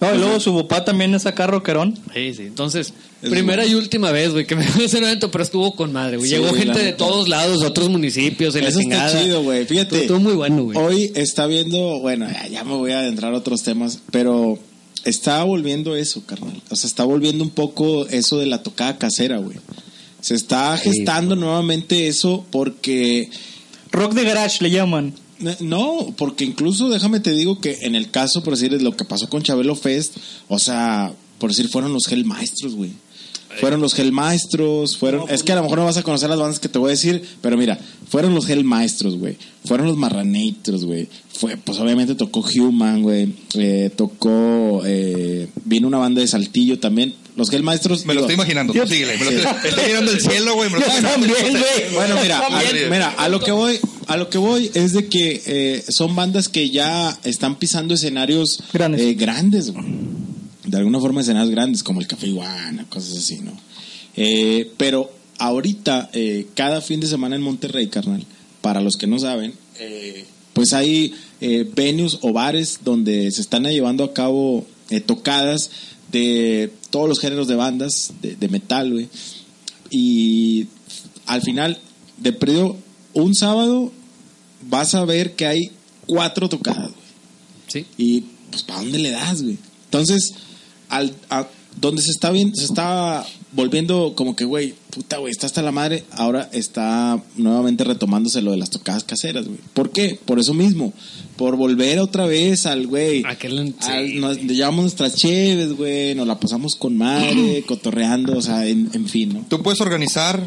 No, y luego su papá también es acá rockerón. Sí, sí. Entonces, Es primera bueno. y última vez, güey, que me fui a hacer evento, pero estuvo con madre, güey. Sí, Llegó la gente de todos lados, de otros municipios, de la Eso chingada. está chido, güey. Fíjate. Estuvo muy bueno, güey. Hoy está viendo, bueno, ya, ya me voy a adentrar a otros temas, pero está volviendo eso, carnal. O sea, está volviendo un poco eso de la tocada casera, güey. Se está gestando nuevamente eso porque Rock de garage le llaman. Eh, No, porque incluso déjame te digo que en el caso, por decir, lo que pasó con Chabelo Fest, o sea, por decir, fueron los Hell Maestros, güey. Fueron los Hell Maestros, fueron... es que a lo mejor no vas a conocer las bandas que te voy a decir, pero mira, fueron los Hell Maestros, güey. Fueron los Marranators, güey. Fue, pues obviamente tocó Human, güey. Eh, tocó... eh, vino una banda de Saltillo también. Los Hell Maestros... Me lo estoy imaginando. Yo- síguele. Me lo estoy, estoy mirando el cielo, güey. Me lo estoy también, güey. Bueno, mira, a, mira, a lo que voy, a lo que voy es de que eh, son bandas que ya están pisando escenarios Grandes. eh, grandes, de alguna forma escenarios grandes como el Café Iguana, cosas así, ¿no? Eh, pero ahorita, eh, cada fin de semana en Monterrey, carnal, para los que no saben, eh, pues hay eh, venues o bares donde se están llevando a cabo tocadas de todos los géneros de bandas, de, de metal, güey. Y al final, de periodo, un sábado vas a ver que hay cuatro tocadas, güey. Sí. Y pues ¿para dónde le das, güey? Entonces, al, a- donde se está bien, se está volviendo como que, güey, puta, güey, está hasta la madre, ahora está nuevamente retomándose lo de las tocadas caseras, güey. ¿Por qué? Por eso mismo, por volver otra vez al, güey, Aquel- al- sí. nos llevamos nuestras cheves, güey, nos la pasamos con madre, cotorreando, o sea, en, en fin, ¿no? Tú puedes organizar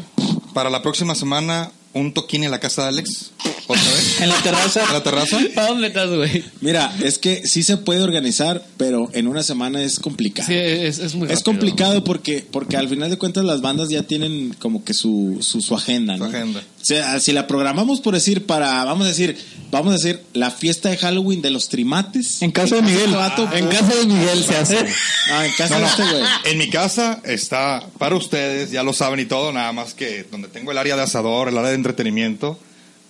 para la próxima semana un toquín en la casa de Alex. ¿Otra vez? En la terraza. ¿En la terraza? ¿Para dónde estás, güey? Mira, es que sí se puede organizar, pero en una semana es complicado. Sí, es, es muy Es rápido. complicado porque, porque al final de cuentas las bandas ya tienen como que su, su, su agenda, ¿no? Su agenda. O sea, si la programamos por decir para, vamos a decir, vamos a decir la fiesta de Halloween de los trimates. En casa de Miguel. vato, En pues, casa de Miguel se hace. No, en casa No, de este güey. En mi casa está para ustedes, ya lo saben y todo, nada más que donde tengo el área de asador, el área de entretenimiento,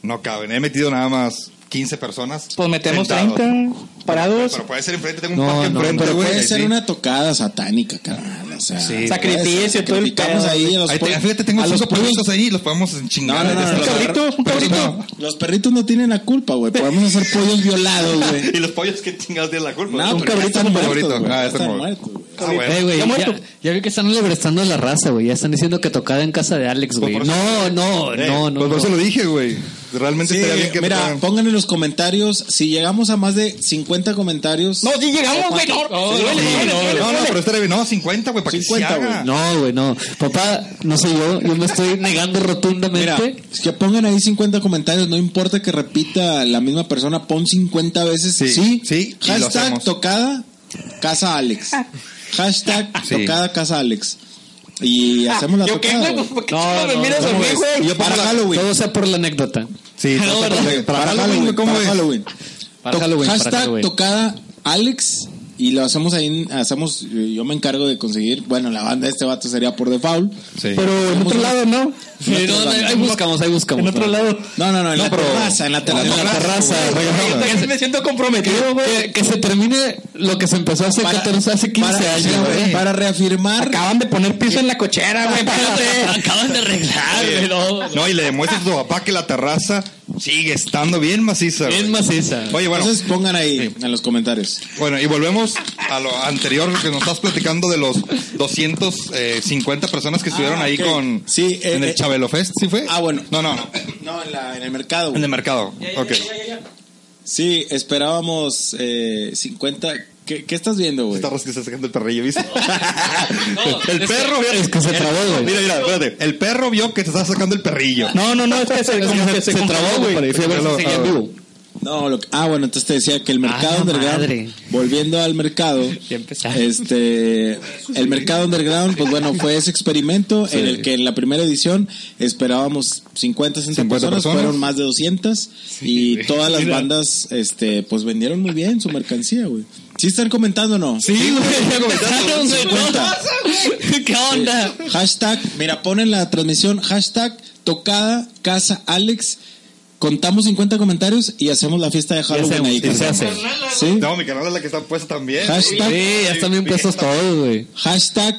no caben. He metido nada más 15 personas. Pues metemos sentados. 30 parados. Pero puede ser enfrente, tengo un No, parque no, enfrente, Pero güey. puede ser sí. una tocada satánica, carnal. O sea, Sí. Sacrificio, todo el pedo, ahí a los Ahí te- fíjate, tengo a los cinco perritos ahí, los podemos No, chingar. no, no, no, Un no, cabrito, un cabrito. Los perritos no tienen la culpa, güey. Podemos hacer pollos violados, güey. Y los pollos que chingados tienen la culpa. No, Un pero ya cabrito, un cabrito. güey. Ah, güey. Ah, bueno. Eh, güey, Ya ya, muerto. ya vi que están alebrestando a la raza, güey. Ya están diciendo que tocada en casa de Alex, güey. Pues por No, no, Eh, no, no. Pues por no. eso lo dije, güey. Realmente Sí, estaría bien que mira, tocaran. pongan en los comentarios si llegamos a más de 50 comentarios. No, sí llegamos, güey. No, No, Sí, no, no, pero estaría bien. No, 50, güey, para que 50, se haga. güey. No, güey, no. Papá, no soy yo. Yo me estoy negando Mira, rotundamente. es que pongan ahí 50 comentarios, no importa que repita la misma persona, pon 50 veces. Sí, Sí, sí, lo Hashtag tocada casa Alex. Hashtag Sí. tocada casa Alex. Y hacemos la ¿Yo qué, tocada. qué No, me miras a ¿cómo mí, güey? Yo para Halloween. Todo sea por la anécdota. Sí, No, para, Para Halloween, ¿cómo para es? Halloween. Para Halloween, Hashtag tocada Alex. Y lo hacemos ahí, hacemos, yo me encargo de conseguir, bueno, la banda de este vato sería por default. Sí. Pero en otro lado, ¿no? Sí, no, no, ahí buscamos, ahí buscamos. En otro lado. No, no, no, en No, la pero- terraza, en la terraza. En la terraza, güey. Sí me siento comprometido, güey. Que, que se termine lo que se empezó hace 14, hace 15 para- años, para- güey. Para reafirmar. Acaban de poner piso en la cochera, güey. Acaban de arreglar, güey. No, No, y le demuestras a tu papá que la terraza sigue estando bien maciza. Bien maciza. Oye, bueno, Entonces pongan ahí en los comentarios. bueno, y volvemos a lo anterior que nos estás platicando de los 250 personas que estuvieron Ah, ahí con Sí, eh, en el eh, Chabelo Fest, ¿sí fue? Ah, bueno. No, no, No, en, la- en el mercado. en el mercado. ok. Sí, esperábamos eh, 50. ¿Qué, qué estás viendo, güey? Está que está sacando el perrillo, ¿viste? el es perro, que- vio- es que se trabó, güey. Mira, mira, espérate. El perro vio que te estaba sacando el perrillo. No, no, no, es que se, como que se, se trabó, güey. güey. Fui a ver si seguía en vivo. No, lo que- ah, bueno, entonces te decía que el mercado Ah, underground, madre. volviendo al mercado, este, el mercado underground, pues bueno, fue ese experimento en el que en la primera edición esperábamos 50, 60 50 personas, personas. fueron más de 200 y todas las Mira. bandas, este, pues vendieron muy bien su mercancía, güey. ¿Sí están comentando o no? Sí, güey. empezaron, güey. No. ¿Qué onda? Hashtag, mira, ponen la transmisión, hashtag tocada casa Alex. Contamos 50 comentarios y hacemos la fiesta de Halloween hacemos, ahí. sí, se hace. ¿Sí? No, mi canal es la que está puesta también. Hashtag, Sí, ya están bien puestos todos, güey. hashtag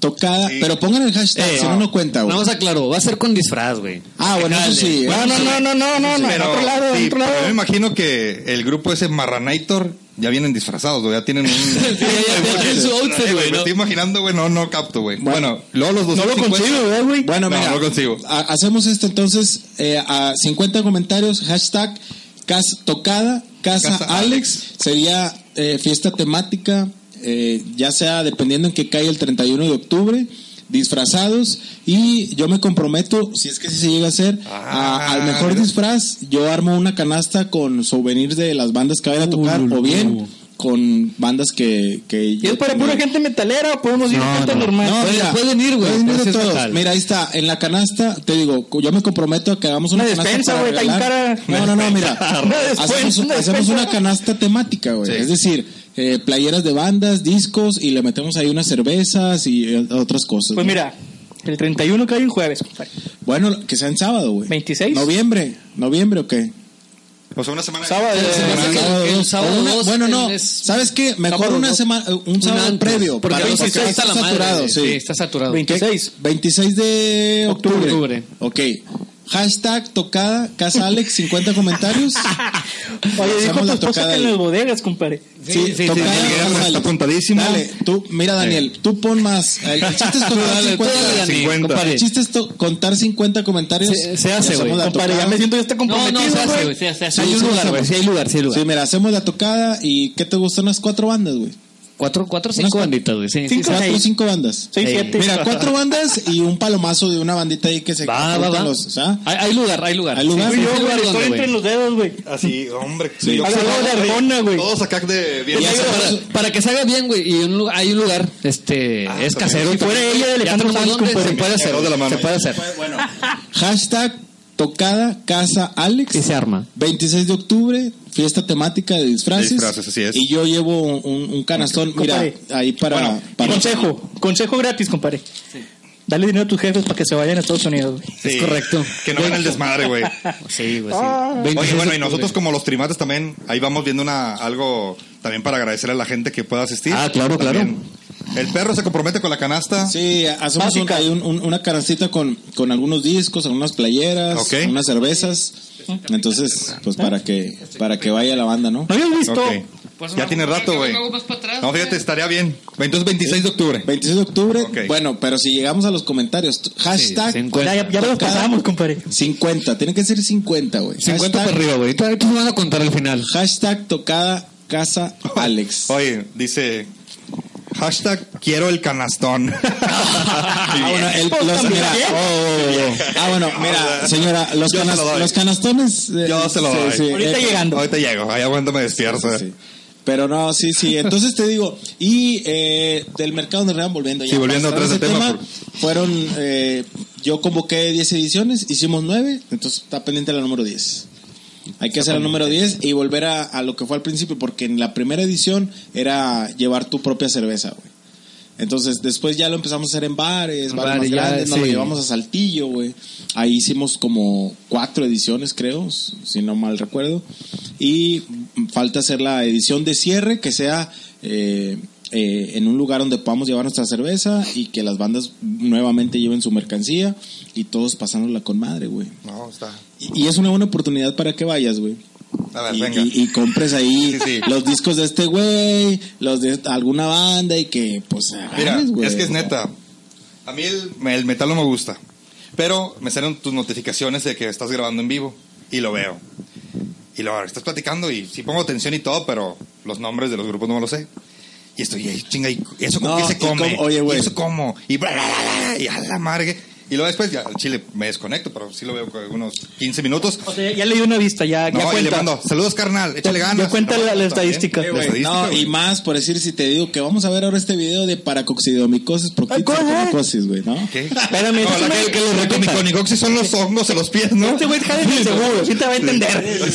tocada. Sí. Pero pongan el hashtag, Eh, si no, no cuenta, güey. Vamos a claro, va a ser con disfraz, güey. Ah, bueno, eso sí. No, no, no, no, no, no, no, en Pero, otro lado, en sí, otro pero yo me lado. imagino que el grupo ese Marranator ya vienen disfrazados, ya tienen un... Sí, ya- ya- ya tienen su outfit, güey, Me estoy imaginando, güey, no, no capto, güey. Bueno, luego los No lo 250 consigo, ¿verdad, güey? Bueno, No, mira, no consigo. ha- hacemos esto entonces, eh, a 50 comentarios, hashtag casa, tocada, casa, Casa Alex, sería eh, fiesta temática, eh, ya sea dependiendo en que cae el 31 de octubre, disfrazados, y yo me comprometo, si es que sí se llega a hacer, a- Ah, al mejor mira. disfraz, yo armo una canasta con souvenirs de las bandas que vayan a tocar, o bien con bandas que... que ¿Y es para tenga. pura gente metalera o podemos ir No, gente no. normal? No, Pueden- mira, pueden ir, güey. Mira, ahí está, en la canasta, te digo, yo me comprometo a que hagamos una, Una canasta despensa, para está bien regalar. cara. No, no, no, mira. Una hacemos, una hacemos una canasta temática, güey. Sí. Es decir, eh, playeras de bandas, discos y le metemos ahí unas cervezas y eh, otras cosas. Pues ¿no? mira, el 31 cae en jueves, compadre. Bueno, que sea en sábado, güey. 26. Noviembre. ¿Noviembre o qué? O sea, una semana... Sábado, eh, semana- que el- Sábado el dos. sábado una- dos bueno, no. es- ¿Sabes qué? Mejor Sábado una dos. semana, un sábado antes, previo. porque para el los que 26 está están la madre, saturados, sí, sí. está saturado. 26. 26 de octubre. Octubre. Ok. Hashtag tocada, casa Alex, 50 comentarios. Oye, dijo la tocada que en las bodegas, compadre. Sí, sí, sí, tocada, sí, está apuntadísimo. Dale, tú, mira Daniel, tú pon más. El, chiste es contar Dale, 50. tú dale, Dani, 50. compadre. El chiste es contar 50 comentarios. Se- se hace, güey. Compadre, ya me siento ya está No, comprometido, no, se hace, güey. Se hace, se Sí, hace. Hay un sí, lugar, güey. Sí, hay lugar, sí hay lugar. Sí, mira, hacemos la tocada y ¿qué te gustan las cuatro bandas, güey? Cuatro, cuatro, cinco banditas, güey. Sí, Cinco, sí. Cuatro cinco bandas. Seis, siete. Mira, cuatro bandas y un palomazo de una bandita ahí que se Va, va, va. los- o sea, Hay, hay lugar, hay lugar. Hay lugar. Sí, yo, güey, estoy entre los dedos, güey. Así, hombre. Sí. yo- Al lado de Arjona, güey. Todos acá de bien. Se- para, para que salga bien, güey, y un lugar- hay un lugar, este, Ah, es casero. Si fuera ella de Alejandro Sanz, se puede hacer, la se puede hacer. bueno. Hashtag tocada casa Alex. Y se arma. 26 de octubre, fiesta temática de disfraces. Disfraces, así es. Y yo llevo un, un canastón, mira, ahí para... Bueno, para Consejo, consejo gratis, compadre. Dale dinero a tus jefes para que se vayan a Estados Unidos, güey. Sí, Es correcto. Que no ven el desmadre, güey. Sí, güey, Ah. sí. Oye, 26 bueno, y nosotros como los trimates también, ahí vamos viendo una algo también para agradecer a la gente que pueda asistir. Ah, claro, claro. El perro se compromete con la canasta. Sí, hacemos un- un- un- una canastita con, con algunos discos, algunas playeras, Ok. unas cervezas. Entonces, pues para que para que vaya la banda, ¿no? ¿No habías visto? Pues ya tiene rato, güey. No, fíjate, estaría bien. Entonces, 26 de octubre. 26 de octubre, bueno, pero si llegamos a los comentarios, hashtag Sí, 50. Ya, ya, lo pasamos, compadre. 50, tiene que ser 50, güey. 50 Hashtag- para arriba, güey. Nos van a contar al final. Hashtag tocada casa Alex. Oye, dice. Hashtag quiero el canastón. Ah, bueno, el- los- mira, oh, ah, bueno, mira, señora, los, Yo se canas- lo los canastones. eh, Yo se lo sí, doy. sí, Ahorita eh, llegando. Ahorita llego, ahí aguanta me despierto. sí. Pero no, sí, sí. Entonces te digo, y eh, del mercado donde estaban volviendo ya. Sí, volviendo atrás del ese tema, Fueron, eh, yo convoqué 10 ediciones, hicimos 9, entonces está pendiente la número 10. Hay que hacer la número 10 y volver a, a lo que fue al principio, porque en la primera edición era llevar tu propia cerveza, güey. Entonces, después ya lo empezamos a hacer en bares, bares Bares, más ya, grandes, nos lo llevamos a Saltillo, güey. Ahí hicimos como cuatro ediciones, creo, si no mal recuerdo. Y falta hacer la edición de cierre, que sea eh, eh, en un lugar donde podamos llevar nuestra cerveza y que las bandas nuevamente lleven su mercancía y todos pasándola con madre, güey. No, está. Y, y es una buena oportunidad para que vayas, güey. A ver, Y, venga. y- y compres ahí Sí, sí. los discos de este güey, los de alguna banda y que pues Mira, agarres, güey. es que es neta. A mí el, el metal no me gusta. Pero me salen tus notificaciones de que estás grabando en vivo. Y lo veo. Y lo estás platicando y sí pongo atención y todo, pero los nombres de los grupos no me los sé. Y estoy ahí, chinga, ¿y eso con No, qué se y come? cómo- oye, güey. ¿Y eso cómo? Y bla, bla, bla, bla, y a la madre. Y luego después ya al chile me desconecto, pero sí lo veo con unos 15 minutos. O sea, ya le di una vista, ya, No, ya y le cuenta. mando, saludos carnal, échale Ya- ya ganas. cuenta No, la- la estadística. La Eh, güey, estadística, no, güey. y más por decir si te digo que vamos a ver ahora este video de paracoxidomicosis, micosis, güey, ¿no? ¿Qué? Espérame, no, eso la que, es- que los recomiconicoxis son los hongos en los pies, ¿no? Este güey jale el seguro, sí te va a entender.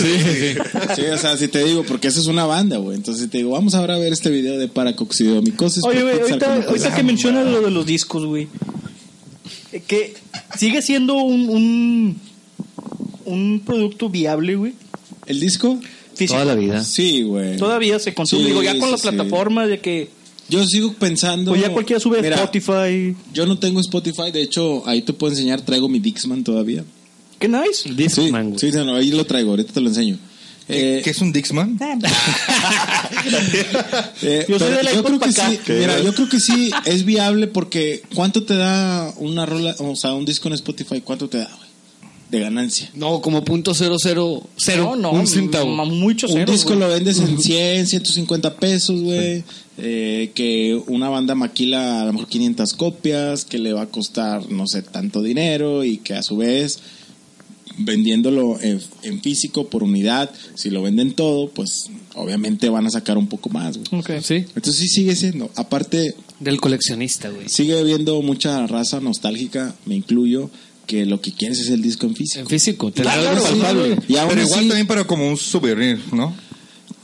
Sí, o sea, si te digo, porque esa es una banda, güey. Entonces, si te digo, vamos ahora a ver este video de paracoxidomicosis. Oye, güey, proctitis, ahorita, ahorita que mencionas lo de los discos, güey. Que sigue siendo un, un, un producto viable, güey. ¿El disco? Físico. Toda la vida. Sí, güey. Todavía se consume. Sí, Digo, ya con sí, la sí. plataforma de que. Yo sigo pensando. Pues ya cualquiera sube a Mira, Spotify. Yo no tengo Spotify, de hecho, ahí te puedo enseñar, traigo mi Dixman todavía. Qué nice. Sí, Discman, güey. sí, no, ahí lo traigo, ahorita te lo enseño. ¿Qué, Eh, qué es un Dixman? Eh, Yo soy de la yo creo que sí, mira, yo creo que sí es viable porque ¿cuánto te da una rola, o sea, un disco en Spotify? ¿Cuánto te da, güey? De ganancia. No, como punto cero cero cero. No, no, un centavo. ma- muchos un disco güey. lo vendes en 100, 150 pesos, güey. Eh, que una banda maquila a lo mejor 500 copias, que le va a costar no sé tanto dinero y que a su vez vendiéndolo en, en físico por unidad, si lo venden todo, pues obviamente van a sacar un poco más, güey. Ok. Sí, Entonces sí sigue siendo. Aparte, del coleccionista, güey. sigue habiendo mucha raza nostálgica, me incluyo, que lo que quieres es el disco en físico. En físico, te Claro, lo sí, palpable. güey. Y aún Pero igual también para como un souvenir, ¿no?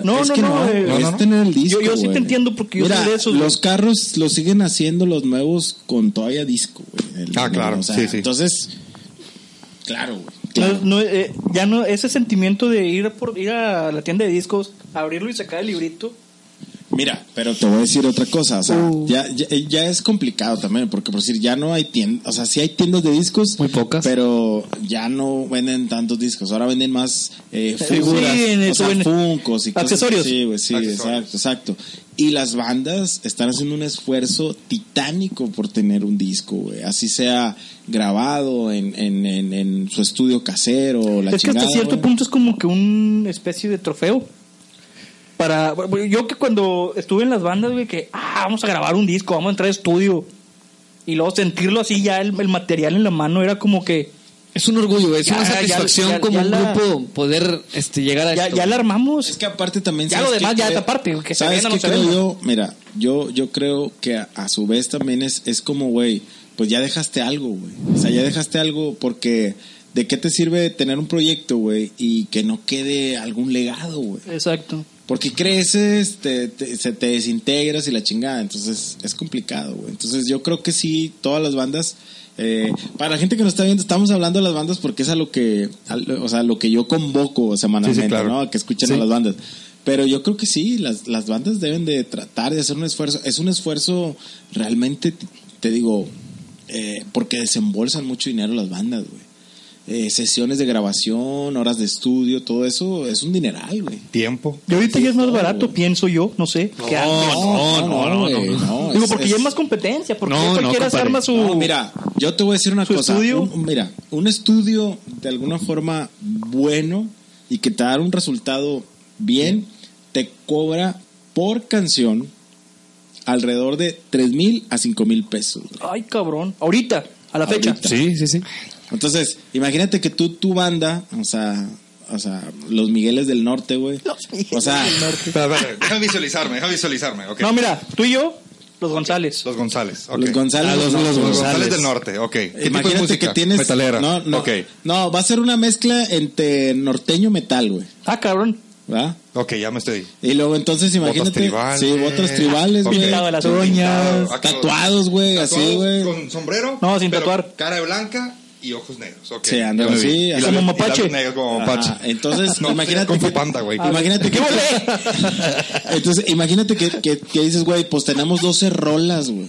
No, es no, que no, no, eh, no, es no, tener el disco. Yo- yo sí te entiendo porque yo Mira, soy de esos, Los güey. carros los siguen haciendo los nuevos con todavía disco, güey. El- Ah, claro, o sea, sí, sí. Entonces, claro, güey. No, eh, ya no, ese sentimiento de ir por ir a la tienda de discos, abrirlo y sacar el librito. Mira, pero te voy a decir otra cosa. O sea, Uh. ya, ya, ya es complicado también, porque por decir, ya no hay tiendas. O sea, sí hay tiendas de discos. Muy pocas. Pero ya no venden tantos discos. Ahora venden más eh, figuras. Sí, o sea, funcos y cosas accesorios. güey, sí, Accesorios. exacto, exacto. Y las bandas están haciendo un esfuerzo titánico por tener un disco, güey. Así sea grabado en, en, en, en su estudio casero. o La es que hasta cierto punto es como que una especie de trofeo. Para yo que cuando estuve en las bandas, güey, que ah, vamos a grabar un disco, vamos a entrar a estudio y luego sentirlo así ya el, el material en la mano era como que Es un orgullo, güey. Es Ya, una satisfacción ya, como ya un la- grupo poder este, llegar a ya, esto. ya la armamos. Es que aparte también Ya ¿sabes lo demás ya creo? es aparte, que se ¿Sabes qué creo yo? Mira, yo, yo creo que a, a su vez también es, es como, güey, pues ya dejaste algo, güey. O sea, ya dejaste algo porque ¿de qué te sirve tener un proyecto, güey, y que no quede algún legado, güey? Exacto. Porque creces, te, te- se te desintegras y la chingada, entonces es complicado, güey. Entonces yo creo que sí, todas las bandas, eh, para la gente que nos está viendo, estamos hablando de las bandas porque es a lo que, al- o sea, lo que yo convoco semanalmente, Sí, sí, claro. ¿no? A que escuchen a las bandas. Pero yo creo que sí, las, las bandas deben de tratar de hacer un esfuerzo. Es un esfuerzo realmente, te- te digo, eh, porque desembolsan mucho dinero las bandas, güey. Eh, sesiones de grabación, horas de estudio, todo eso es un dineral, güey. Tiempo. Y ahorita Sí, ya es más barato, güey. pienso yo, no sé. no, no, no, güey, no. Digo, es- porque es- ya es más competencia, porque No, no, cualquiera se arma su... No, mira, yo te voy a decir una ¿Su cosa. estudio? Un- mira, un estudio de alguna forma bueno y que te da un resultado bien, te cobra por canción alrededor de 3 mil a 5 mil pesos. güey. Ay, cabrón. Ahorita, a la fecha. Ahorita. Sí, sí, sí. Entonces, imagínate que tú, tu banda, o sea, o sea, los Migueles del Norte, güey. Los Migueles O sea, del Norte. Espera, espera, deja visualizarme, deja visualizarme. ok. No, mira, tú y yo, los González. Los González. ok. los González. Ah, los- no, los Los González González. del Norte, ok. ¿Qué tipo de Imagínate música? que tienes. Metalera. No, no. Ok. No, va a ser una mezcla entre norteño metal, güey. Ah, cabrón. ¿Va? Ok, ya me estoy. Y luego entonces imagínate. tribales. Sí, botas tribales, güey. De las uñas. Ah. Tatuados, güey, así, güey. Con sombrero. No, sin pero tatuar. Cara de blanca y ojos negros. ok. Sí, anda Ya me vi. así, Y así. Como mapache. negros como mapache. Ajá, Entonces, No, imagínate. Fu que- Panda, güey. Imagínate que. Entonces, imagínate que, que, que dices, güey, pues tenemos 12 rolas, güey.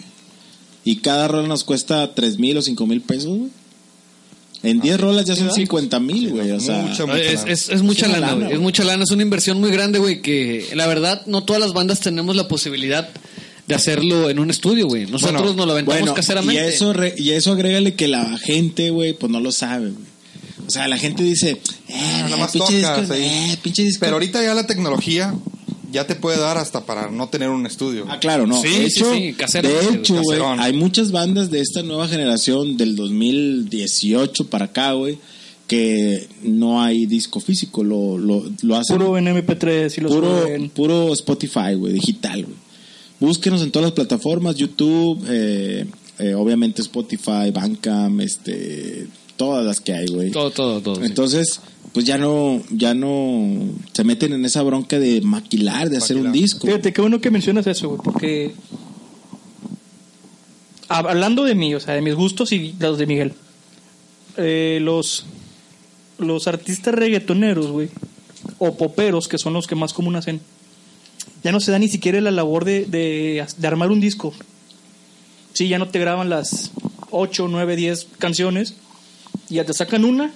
Y cada rola nos cuesta 3 mil o 5 mil pesos, güey. En 10 rolas ya son 50 mil, güey. O sea, mucha, No, mucha es, es, es mucha lana, güey. Es mucha lana, es una inversión muy grande, güey, que la verdad no todas las bandas tenemos la posibilidad de hacerlo en un estudio, güey. Nosotros Bueno, nos lo aventamos bueno, caseramente. y eso, re- y eso agrégale que la gente, güey, pues no lo sabe, güey. O sea, la gente dice, eh, Nada eh, más pinche disco, ahí. eh, pinche disco. Pero ahorita ya la tecnología ya te puede dar hasta para no tener un estudio. Ah, claro, no. Sí, de sí, hecho, sí, caseramente, de güey, hecho, güey, hay muchas bandas de esta nueva generación del 2018 para acá, güey, que no hay disco físico, lo, lo, lo hacen Puro en MP3 y los puro, suben. puro Spotify, güey, digital, güey. Búsquenos en todas las plataformas, YouTube, eh, eh, obviamente Spotify, Bandcamp, este, todas las que hay, güey. Todo, todo, todo. sí. Entonces, pues ya no, ya no se meten en esa bronca de maquilar, de hacer un disco. Fíjate, qué bueno que mencionas eso, güey, porque hab- hablando de mí, o sea, de mis gustos y los de Miguel, eh, los, los artistas reggaetoneros, güey, o poperos, que son los que más común hacen, ya no se da ni siquiera la labor de, de, de armar un disco. Sí, ya no te graban las 8, 9, 10 canciones, ya te sacan una,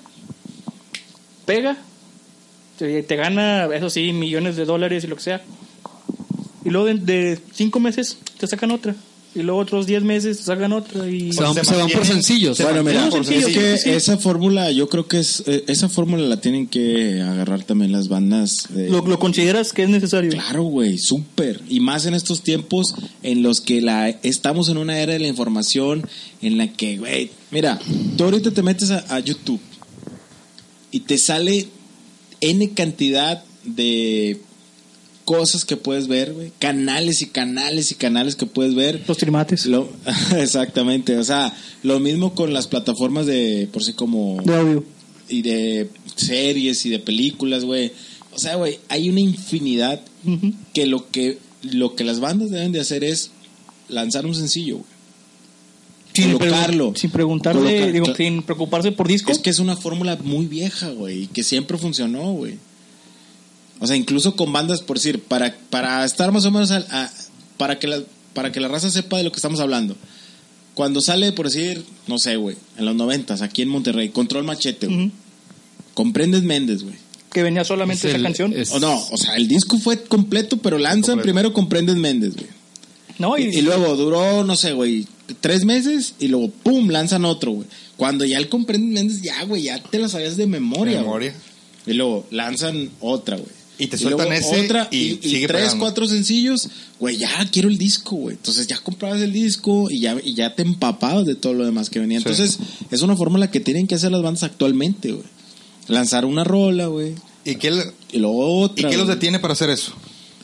pega, te, te gana, eso sí, millones de dólares y lo que sea. Y luego de, de cinco meses te sacan otra. Y luego otros diez meses te sacan otra. Y Se van, se se van por sencillos. se Bueno, mira, Muy sencillo, es que esa fórmula, yo creo que es eh, esa fórmula la tienen que agarrar también las bandas. de- ¿Lo, lo consideras que es necesario? Claro, güey, súper. Y más en estos tiempos en los que la estamos en una era de la información en la que, güey, mira, tú ahorita te metes a, a YouTube y te sale N cantidad de cosas que puedes ver, güey, canales y canales y canales que puedes ver. Los trimates. Lo- exactamente, o sea, lo mismo con las plataformas de, por sí como De audio. y de series y de películas, güey. O sea, güey, hay una infinidad que lo que lo que las bandas deben de hacer es lanzar un sencillo, güey. Sin, Colocarlo. pregu- sin preguntarle, Colocar- digo, sin preocuparse por disco. Es que es una fórmula muy vieja, güey, y que siempre funcionó, güey. O sea, incluso con bandas, por decir, para, para estar más o menos a- para que la para que la raza sepa de lo que estamos hablando. Cuando sale, por decir, no sé, güey, en los noventas, aquí en Monterrey, Control Machete, güey. Ujú. Comprendes Méndez, güey. Que venía solamente Es esa el- canción. es- O no, o sea, el disco fue completo, pero lanzan Completo. primero Comprendes Méndez, güey. No, y, Y, y luego duró, no sé, güey, tres meses y luego, pum, lanzan otro, güey. Cuando ya el Comprendes Méndez, ya, güey, ya te la sabías de memoria, güey. Memoria. Y luego lanzan otra, güey. Y te sueltan ese otra y y, y sigue tres, pegando. cuatro sencillos, güey, ya quiero el disco, güey. Entonces ya comprabas el disco y ya, y ya te empapabas de todo lo demás que venía. Sí. Entonces es una fórmula que tienen que hacer las bandas actualmente, güey. Lanzar una rola, güey. ¿Y qué, Y luego ¿Y otra. qué los detiene para hacer eso?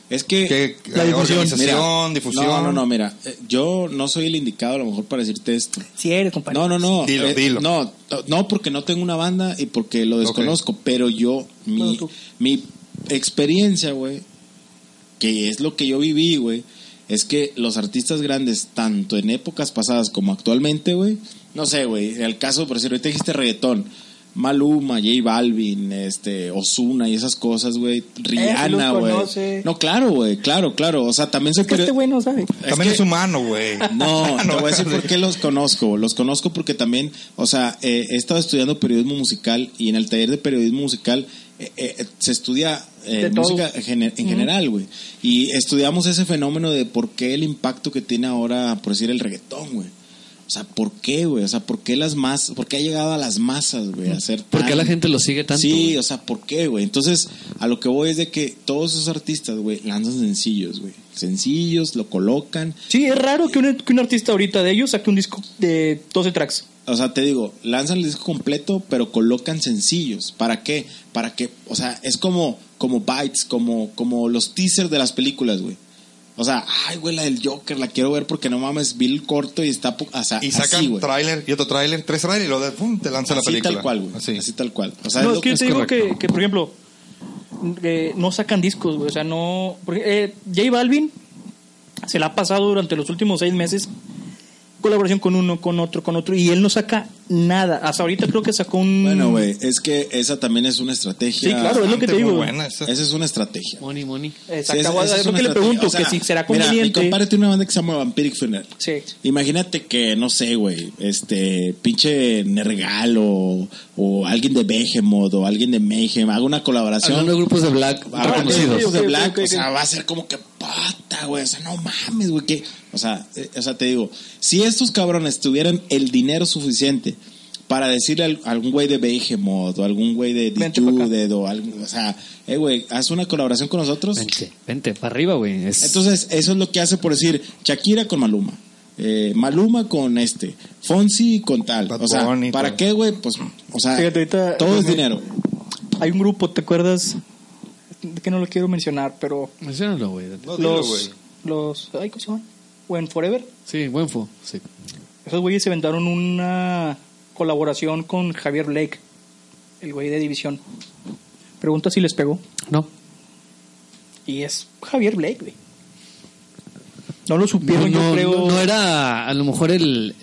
Es que... ¿Qué, La eh, difusión, organización, Mira, difusión? No, no, no, mira, eh, yo no soy el indicado a lo mejor para decirte esto. si eres, compadre. No, no, no. Dilo, eh, dilo. No, no, porque no tengo una banda y porque lo desconozco, pero yo, mi, mi experiencia, güey, que es lo que yo viví, güey, es que los artistas grandes, tanto en épocas pasadas como actualmente, güey, no sé, güey, en el caso, por decir, ahorita dijiste reggaetón, Maluma, J Balvin, este, Osuna y esas cosas, güey, Rihanna, Eh, güey. conoce. No, claro, güey, claro, claro, o sea, también soy Es que este güey no sabe. También que- es humano, güey. no, te No, voy a decir por qué los conozco. Los conozco porque también, o sea, eh, he estado estudiando periodismo musical y en el taller de periodismo musical eh, eh, se estudia eh, música en gene- en general, güey. Y estudiamos ese fenómeno de por qué el impacto que tiene ahora, por decir, el reggaetón, güey. O sea, ¿por qué, güey? O sea, ¿por qué las masas, por qué ha llegado a las masas, güey, a ser ¿Por qué tan- la gente lo sigue tanto? Sí, o sea, ¿por qué, güey? Entonces, a lo que voy es de que todos esos artistas, güey, lanzan sencillos, güey. Sencillos, lo colocan, Sí, es raro que un, que un artista ahorita de ellos saque un disco de 12 tracks. O sea, te digo, lanzan el disco completo, pero colocan sencillos. ¿Para qué? Para que, o sea, es como, como bytes, como, como los teasers de las películas, güey. O sea, ay, güey, la del Joker, la quiero ver porque no mames, vi el corto y está, o sea, Y sacan así, güey. tráiler y otro tráiler, tres tráiler y luego de, pum, te lanza la Así película. tal cual, güey. Así. Así. tal cual. O sea, no, es que yo te digo que, que, por ejemplo, eh, no sacan discos, güey. O sea, no. Porque, eh, J Balvin se la ha pasado durante los últimos seis meses colaboración con uno, con otro, con otro, y él no saca nada. Hasta ahorita creo que sacó un. Bueno, güey, es que esa también es una estrategia. Sí, claro, es lo que te digo. buena esa. Esa es una estrategia. Money, money. Exacto, Sí, esa- es, esa es lo que le pregunto, O sea, que si será Mira, conveniente. compadre tiene una banda que se llama Vampiric Funeral. sí. Imagínate que, no sé, güey, este, pinche Nergal o, o alguien de Behemoth o alguien de Mayhem haga una colaboración. Hablando de grupos de black Ah, reconocidos. grupos de Black, o sea, va a ser como que pata, güey, o sea, no mames, güey, que, o sea, eh, o sea, te digo, si estos cabrones tuvieran el dinero suficiente para decirle al- a algún güey de Behemoth o algún güey de. Dijudet o algo, o sea, eh, güey, haz una colaboración con nosotros. Vente, vente, para arriba, güey. Es- Entonces, eso es lo que hace por decir Shakira con Maluma. eh, Maluma con este, Fonsi con tal. Bad o sea, ¿para qué, güey? Pues, o sea, Fíjate, ahorita- todo es dinero. Hay un grupo, ¿te acuerdas? Que no lo quiero mencionar, pero Menciónalo, güey. No, dilo, los, güey. los, ay, ¿cómo se llaman? When Forever. Sí, buen fo. Sí. Esos güeyes se inventaron una colaboración con Javier Blake, el güey de División. Pregunta si les pegó. No. Y es Javier Blake, güey. No lo supieron, no, yo creo. no- no era a lo mejor el,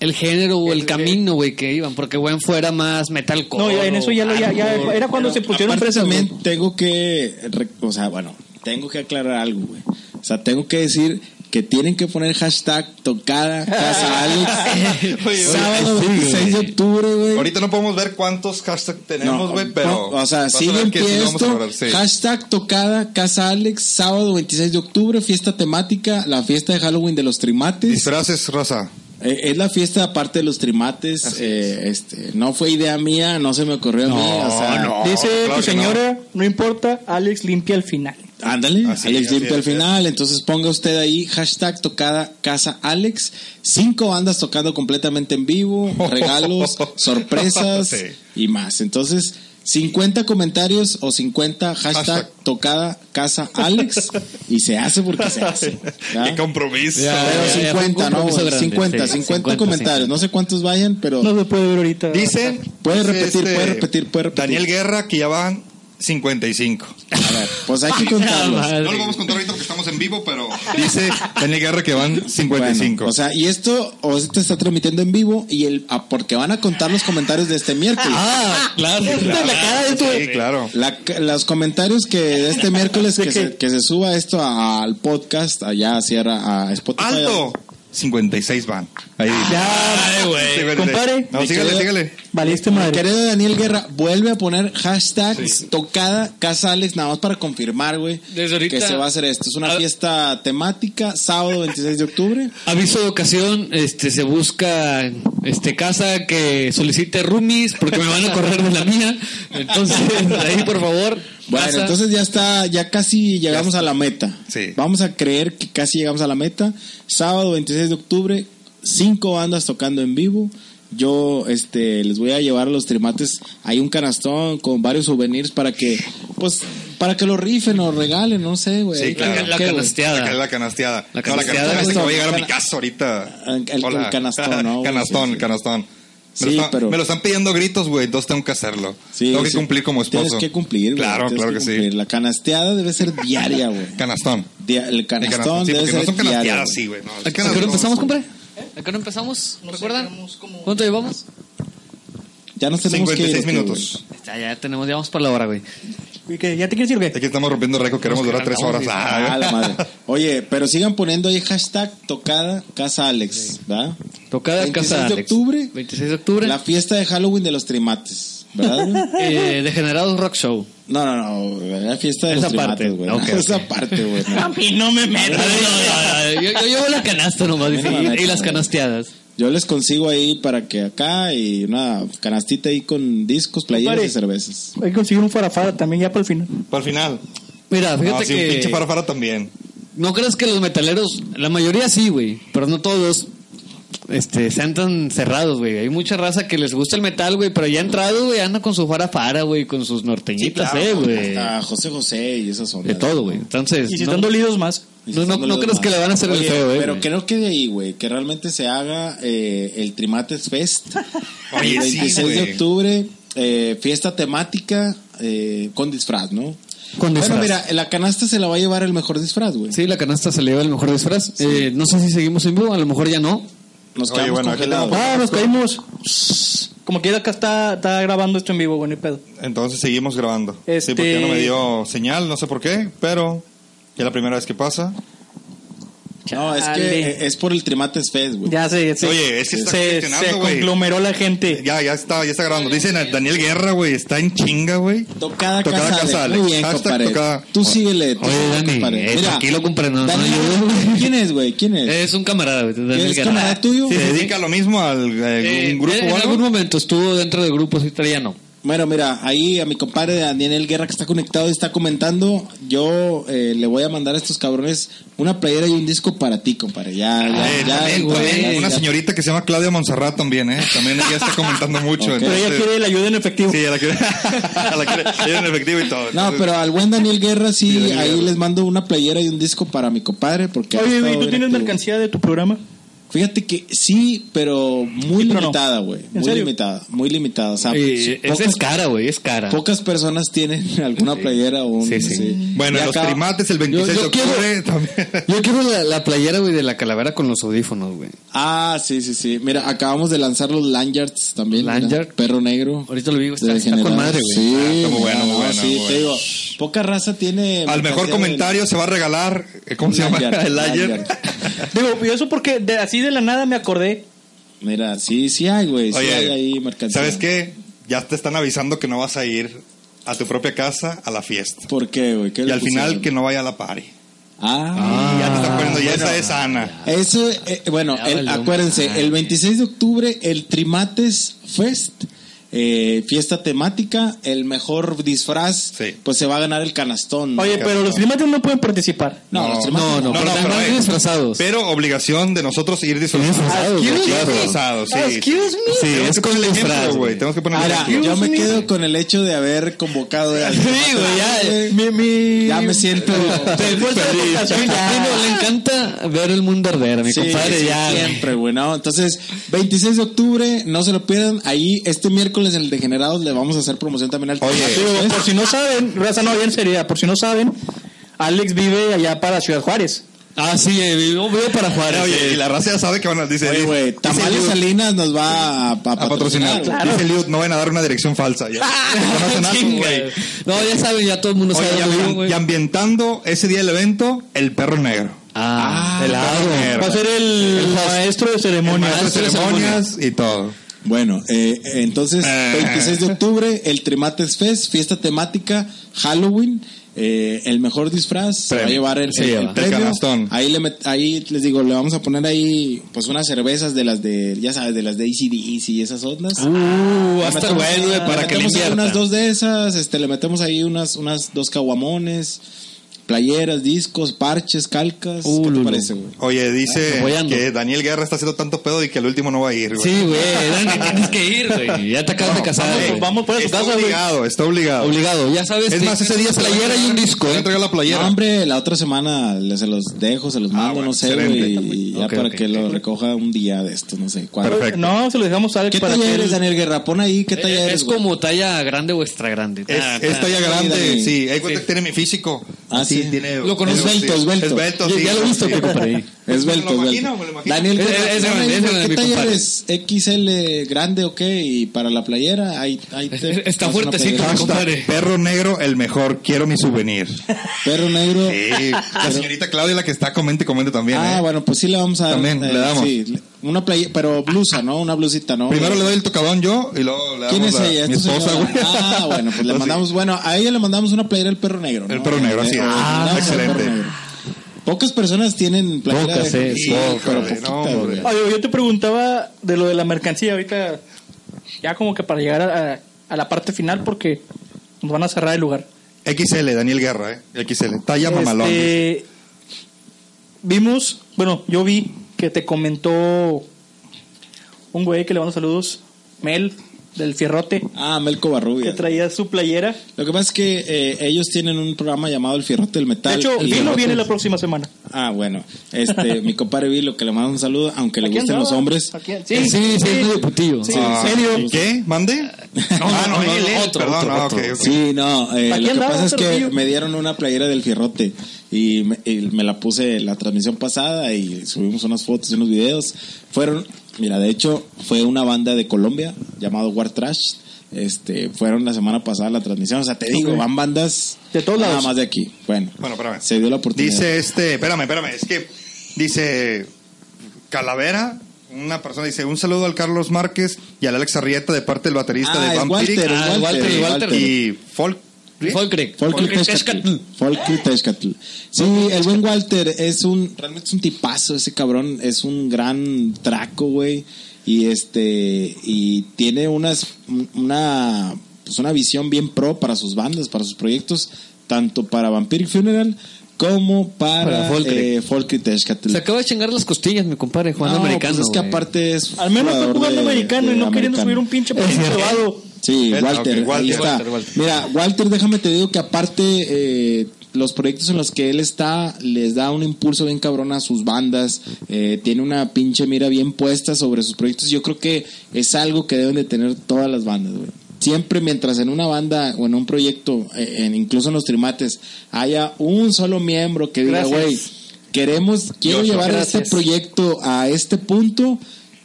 el género o el, El- camino, güey, que iban, porque buen fuera más metalcore. No, ya en eso ya, lo, ya, ya era cuando se pusieron presas. también tengo que, o sea, bueno, tengo que aclarar algo, güey. O sea, tengo que decir que tienen que poner hashtag tocada casa Alex. Oye, sábado sí, 26 de octubre, güey. Ahorita no podemos ver cuántos hashtags tenemos, güey, pero. no, o sea, sigue en sí esto. sí. Hashtag tocada Casa Alex, sábado 26 de octubre, fiesta temática, la fiesta de Halloween de los trimates. Disfraces, raza. Eh, es la fiesta aparte de los trimates. eh, este, no fue idea mía, no se me ocurrió a mí. O sea, no. Dice claro tu señora, no. importa, Alex limpia al final. Ándale, Así, Alex así limpia al es, así final. Entonces ponga usted ahí hashtag tocada casa Alex. Cinco bandas tocando completamente en vivo, regalos, sorpresas Sí. y más. Entonces, 50 comentarios o 50 hashtag, Hashtag. tocada casa Alex y se hace porque se hace. ¿ya? Qué compromiso. Ya, Pero ya, ya, fue un 50, ¿no? compromiso grande, 50, sí, 50, 50, comentarios. 50. No sé cuántos vayan, pero No se puede ver ahorita. Dicen. Puede dice repetir, puede repetir, puede repetir. Daniel Guerra, que ya van 55. a ver, pues hay que contarlos. No lo vamos a contar ahorita porque estamos en vivo, pero dice Daniel Guerra que van 55. Bueno, o sea, y esto o se está transmitiendo en vivo y el ah, porque van a contar los comentarios de este miércoles. Ah, claro. sí, claro. La- los comentarios que de este miércoles ¿De que se, que se suba esto al podcast allá a Sierra a Spotify. Alto. 56 van. Ahí dice. Ya, güey. 56. compadre. No, sígale, sígale. Valiste madre. querido Daniel Guerra, vuelve a poner hashtag tocada Casa Alex, nada más para confirmar, güey, Desde ahorita- que se va a hacer esto. Es una Ah. fiesta temática, sábado 26 de octubre. Aviso de ocasión, este se busca este casa que solicite roomies porque me van a correr de la mía. Entonces, ahí por favor. Bueno, entonces ya está, ya casi llegamos a la meta. Sí. Vamos a creer que casi llegamos a la meta. Sábado 26 de octubre, cinco bandas tocando en vivo. Yo este les voy a llevar a los trimates hay un canastón con varios souvenirs para que pues para que lo rifen o regalen, no sé, güey. Sí, claro. la canasteada. La, canasteada. La No, la canasteada, canasteada es que güey. voy a llegar a mi casa ahorita. El- el- el canastón, ¿no? Canastón, Sí, sí. el canastón. Me, Sí, lo están, pero- me lo están pidiendo gritos, güey, entonces tengo que hacerlo. Sí, tengo que sí. cumplir como esposo. Tienes que cumplir, güey, Claro, tienes claro que, sí. La canasteada debe ser diaria, güey. Canastón. Dia- el El canastón sí, debe porque no ser son canasteadas, güey. sí, güey. No, ¿A es qué canastón. hora empezamos, compadre? ¿A qué hora empezamos? ¿Recuerdan? ¿Cuánto llevamos? Ya nos tenemos que ir. 56 ¿o qué, minutos. Ya, ya tenemos, ya vamos para la hora, güey. ¿Y qué? ¿Ya te quieres ir, güey? Aquí estamos rompiendo récord, queremos durar tres horas. güey? Ah, Ah, la madre. Oye, pero sigan poniendo ahí hashtag tocada casa Alex, ¿verdad? Tocada 26 casa de Alex. octubre. 26 de octubre. La fiesta de Halloween de los trimates, ¿verdad? güey? Eh, Degenerados Rock Show. No, no, no, la fiesta de Esa los parte. trimates, güey. Ok, No, ok. Esa parte, güey. no. A mí no me metas. yo, yo llevo la canasta nomás y, y las güey. canasteadas. Yo les consigo ahí para que acá y una canastita ahí con discos, playeras y cervezas. Hay que conseguir un farafara también ya para el final. Para el final. Mira, fíjate No, sí, un que pinche farafara también. no crees que los metaleros, la mayoría sí, güey, pero no todos, este, sean tan cerrados, güey. Hay mucha raza que les gusta el metal, güey, pero ya entrado, güey, anda con su farafara, güey, con sus norteñitas, eh, güey. Hasta José José y esas son De todo, güey. Entonces, Y si no, están dolidos más. No, no, no crees que le van a hacer el Oye, feo, eh. Pero güey. que no quede ahí, güey. Que realmente se haga eh, el Trimates Fest. Oye, el sí, 26 de güey. octubre. eh, fiesta temática eh, con disfraz, ¿no? Con disfraz. Bueno, mira, la canasta se la va a llevar el mejor disfraz, güey. Sí, la canasta se le lleva el mejor disfraz. Eh, no sé si seguimos en vivo, a lo mejor ya no. Nos Oye, quedamos bueno, congelados. Ah, nos caímos. Como quiera acá está, está grabando esto en vivo, güey, ni pedo. Entonces seguimos grabando. Sí, Este- porque ya no me dio señal, no sé por qué, pero ya es la primera vez que pasa. No, es que eh, es por el Trimates Fest, güey. Ya se, se, Oye, es que está se, se güey. conglomeró la gente. Ya, ya está, ya está grabando. Dicen a Daniel Guerra, güey, está en chinga, güey. Tocada, Tocada casa, casa, Alex. Alex. Muy bien, compadre. tocada- Tú síguele. Oye, Dani, compadre. eh, tranquilo, compadre, no, no Daniel, ayudes. ¿Quién es, güey? ¿Quién es? Es un camarada, güey. ¿Es Guerra. camarada tuyo? ¿Se dedica a lo mismo al eh, Eh, un grupo en o algo? algún momento estuvo dentro de grupos, no. Bueno, mira, ahí a mi compadre Daniel Guerra que está conectado y está comentando, yo eh, le voy a mandar a estos cabrones una playera y un disco para ti, compadre. Ya, ya, Eh, ya, también, ya, una ya. señorita que se llama Claudia Monserrat también, ¿eh? También ella está comentando mucho. Pero ella quiere la ayuda en efectivo. Sí, ella la quiere, la quiere, ella en efectivo y todo. No, entonces- pero al buen Daniel Guerra sí, Sí, Daniel ahí Guerra. les mando una playera y un disco para mi compadre porque Oye, güey, ¿tú tienes mercancía de tu programa? Fíjate que sí, pero muy Sí, pero no. limitada, güey. ¿En Muy serio? limitada, muy limitada. O sea, pocas, es cara, güey, es cara. pocas personas tienen alguna playera o un... Sí, sí. Bueno, Y en los acá- primates el 26 Yo- yo de octubre también. Yo quiero la, la playera, güey, de la calavera con los audífonos, güey. Ah, sí, sí, sí. Mira, acabamos de lanzar los Lanyards también. mira. Lanyard. Perro negro. Ahorita lo digo, está, está con madre, güey. Sí, Ah, está muy bueno, no, muy bueno, sí, muy te bueno. digo, poca raza tiene... Al mejor comentario se va a regalar, eh, ¿cómo se llama? El ayer. Lanyard. Digo, y eso porque de, así de la nada me acordé. Mira, sí, sí hay, güey. Sí Oye, hay ahí mercancía. ¿sabes qué? Ya te están avisando que no vas a ir a tu propia casa a la fiesta. ¿Por qué, güey? ¿Qué Y al final que no vaya a la party. Ah, ya te están poniendo, ya bueno. esa es Ana. Eso, eh, bueno, el- acuérdense, el 26 de octubre, el Trimates Fest, eh, fiesta temática, el mejor disfraz, Sí. pues se va a ganar el canastón. Oye, ¿no? pero los primates no pueden participar. No, los No, no, No, pero no, pero, a ir eh, disfrazados. Pero obligación de nosotros ir disfrazados. Disfrazados. Disfrazados, sí. Excuse me. Sí, es con el disfraz, güey. Tenemos que poner Ahora, yo me me. quedo con el hecho de haber convocado al Sí, güey, ya. Mi, mi- Ya me siento A. Pino le encanta ver el mundo arder, a mi compadre, ya. siempre, güey, ¿no? Entonces, 26 de octubre, no se lo pierdan. Ahí, este miércoles en el Degenerados le vamos a hacer promoción también al Oye, Fest. por si no saben, raza no bien sería, por si no saben, Alex vive allá para Ciudad Juárez. Ah, sí, eh, vivo, vivo para Juárez. Oye, eh. y la raza ya sabe que van a decir. Oye, güey, Tamales Salinas nos va a, a a patrocinar. patrocinar. Claro. Dice Liud, no van a dar una dirección falsa. Ya. No, ya saben, ya todo el mundo Oye, sabe y, ambi- güey. y ambientando ese día del evento, el perro negro. Ah, el helado. Va a ser el, maestro de ceremonias. Maestro de ceremonias y todo. Bueno, eh, entonces, Eh. 26 de octubre, el Trimates Fest, fiesta temática, Halloween. eh, el mejor disfraz se va a llevar el, Se el- premio. Ahí, le met- ahí les digo, le vamos a poner ahí pues unas cervezas de las de, ya sabes, de las de ACDC y esas ondas. Uh, va Le a estar metemos bueno, güey, ahí- para le que le metemos unas dos de esas, este, le metemos ahí unas, unas dos caguamones, playeras, discos, parches, calcas. Uh, ¿Qué te Lulu. parece, güey? Oye, dice Apoyando. que Daniel Guerra está haciendo tanto pedo y que el último no va a ir, güey. Sí, güey, tienes que ir, güey. Ya te acabas de casar, vamos, vamos por su Está güey. obligado, está obligado. Obligado, ya sabes. Es que más, ese día se la playera y un disco, Voy a ¿eh? entregar la playera. No, hombre, la otra semana se los dejo, se los mando, bueno, no sé, güey, y ya para que lo recoja un día de estos, no sé. ¿cuándo? Perfecto. No, se lo dejamos a Alex ¿Qué para talla que eres, él- Daniel Guerra? Pon ahí, ¿qué talla Eh, eres? Es güey? como talla grande o extra grande. Es, Ah, es ah. talla grande, sí. Hay cuenta que tiene mi físico. Ah, sí. Tiene. Lo conozco. sí. Esbelto, esbelto. Esbelto, Ya- sí. ya lo he visto, Sí. que compré. Esbelto, ¿Me lo esbelto. ¿Me lo imagino? Daniel, Es- ahí, grande, ¿qué talla? ¿XL grande o qué? Y para la playera, ahí, ahí te- Está fuertecito, compadre. Perro negro, el mejor. Quiero mi souvenir. Perro negro. Sí. La señorita Claudia, la que está, comente, comente también. Ah, ¿eh? bueno, pues sí le vamos a dar. También, le damos. Sí, una playa, pero blusa, ¿no? Una blusita, ¿no? Primero le doy el tocadón yo y luego le damos ¿Quién es la- ella? mi ¿Es tu esposa, güey. Ah, bueno, pues le mandamos, bueno, a ella le mandamos una playera del perro negro. ¿no? El perro negro, así Ah, el excelente. Pocas personas tienen playera Pocas, de sí, híjole, pero no, poquita. Oye, yo te preguntaba de lo de la mercancía ahorita, ya como que para llegar a, a la parte final, porque nos van a cerrar el lugar. XL, Daniel Guerra, ¿eh? XL. Talla mamalón. Este, vimos, bueno, yo vi que te comentó un güey que le mando saludos, Mel, del Fierrote, Ah, Melco que Barrubia. traía su playera. Lo que pasa es que eh, ellos tienen un programa llamado El Fierrote del Metal. De hecho, El Vilo viene la próxima semana. Ah, bueno. Este, mi compadre Vilo, que le mando un saludo, aunque le gusten andaba. los hombres. Aquí- Sí, sí, sí, es medio putillo. Sí, Ah, en serio. ¿Qué? ¿Mande? ah, no, no, él, él, otro, perdón, otro, no, otro. ok, ok. Sí, no, eh, lo que pasa es que me dieron una playera del Fierrote y me, y me la puse la transmisión pasada y subimos unas fotos y unos videos. Fueron, mira, de hecho, fue una banda de Colombia llamado War Trash. Este, fueron la semana pasada la transmisión. O sea, te digo, van bandas De todos nada lados. más de aquí. Bueno, Bueno, espérame. se dio la oportunidad. Dice este, espérame, espérame, es que dice Calavera, una persona dice, un saludo al Carlos Márquez y al Alex Arrieta de parte del baterista Ah, de Vampiric Walter, Ah, Walter, Walter, Walter. y Folk. Tezcatl. Folky Tezcatl. Sí, el buen Walter es un, realmente es un tipazo ese cabrón, es un gran traco, güey. Y este, y tiene unas, una, pues una visión bien pro para sus bandas, para sus proyectos, tanto para Vampiric Funeral como para, Para eh. Se acaba de chingar las costillas, mi compadre, jugando No, americano. pues es que aparte es Al menos está jugando de- americano de y no queriendo subir un pinche elevado. Sí, Walter, ok, Walter, ahí está. Walter, Walter. Mira, Walter, déjame te digo que aparte eh, los proyectos en los que él está les da un impulso bien cabrón a sus bandas, eh, tiene una pinche mira bien puesta sobre sus proyectos. Yo creo que es algo que deben de tener todas las bandas, güey. Siempre mientras en una banda o en un proyecto, eh, en, incluso en los trimates, haya un solo miembro que diga, güey, queremos, quiero llevar gracias. este proyecto a este punto,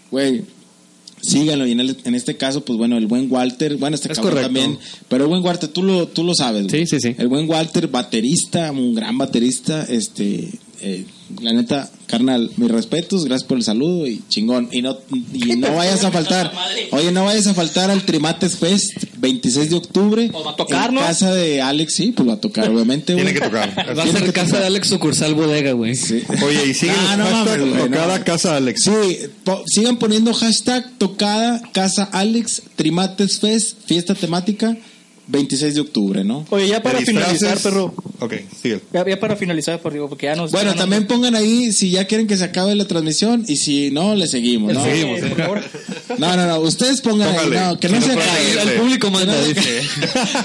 güey, síganlo. Y en, el- en este caso, pues bueno, el buen Walter, bueno, este Es cabrón correcto. también, pero el buen Walter, tú lo, tú lo sabes. Sí, sí, sí. El buen Walter, baterista, un gran baterista, este, eh, la neta, carnal, mis respetos, gracias por el saludo y chingón. Y no, y no vayas a faltar, oye, no vayas a faltar al Trimates Fest, 26 de octubre. Pues va a tocar, en ¿no? casa de Alex, sí, pues va a tocar, obviamente, güey. Tiene que tocar. Va a ser casa de Alex sucursal bodega, güey. Sí. Oye, y sigue Ah, el no hashtag mames, güey, tocada no. casa Alex. Sí, po- sigan poniendo hashtag tocada casa Alex Trimates Fest, fiesta temática, 26 de octubre, ¿no? Oye, ya para finalizar, perro. Ok, sigue. Ya, ya para finalizar, por digo, porque ya nos. Bueno, ya nos- también pongan ahí si ya quieren que se acabe la transmisión y si no, le seguimos, ¿no? Sí, por favor. No, no, no, ustedes pongan Póngale. ahí, no, que no se no pueda acabe. El público manda, dice.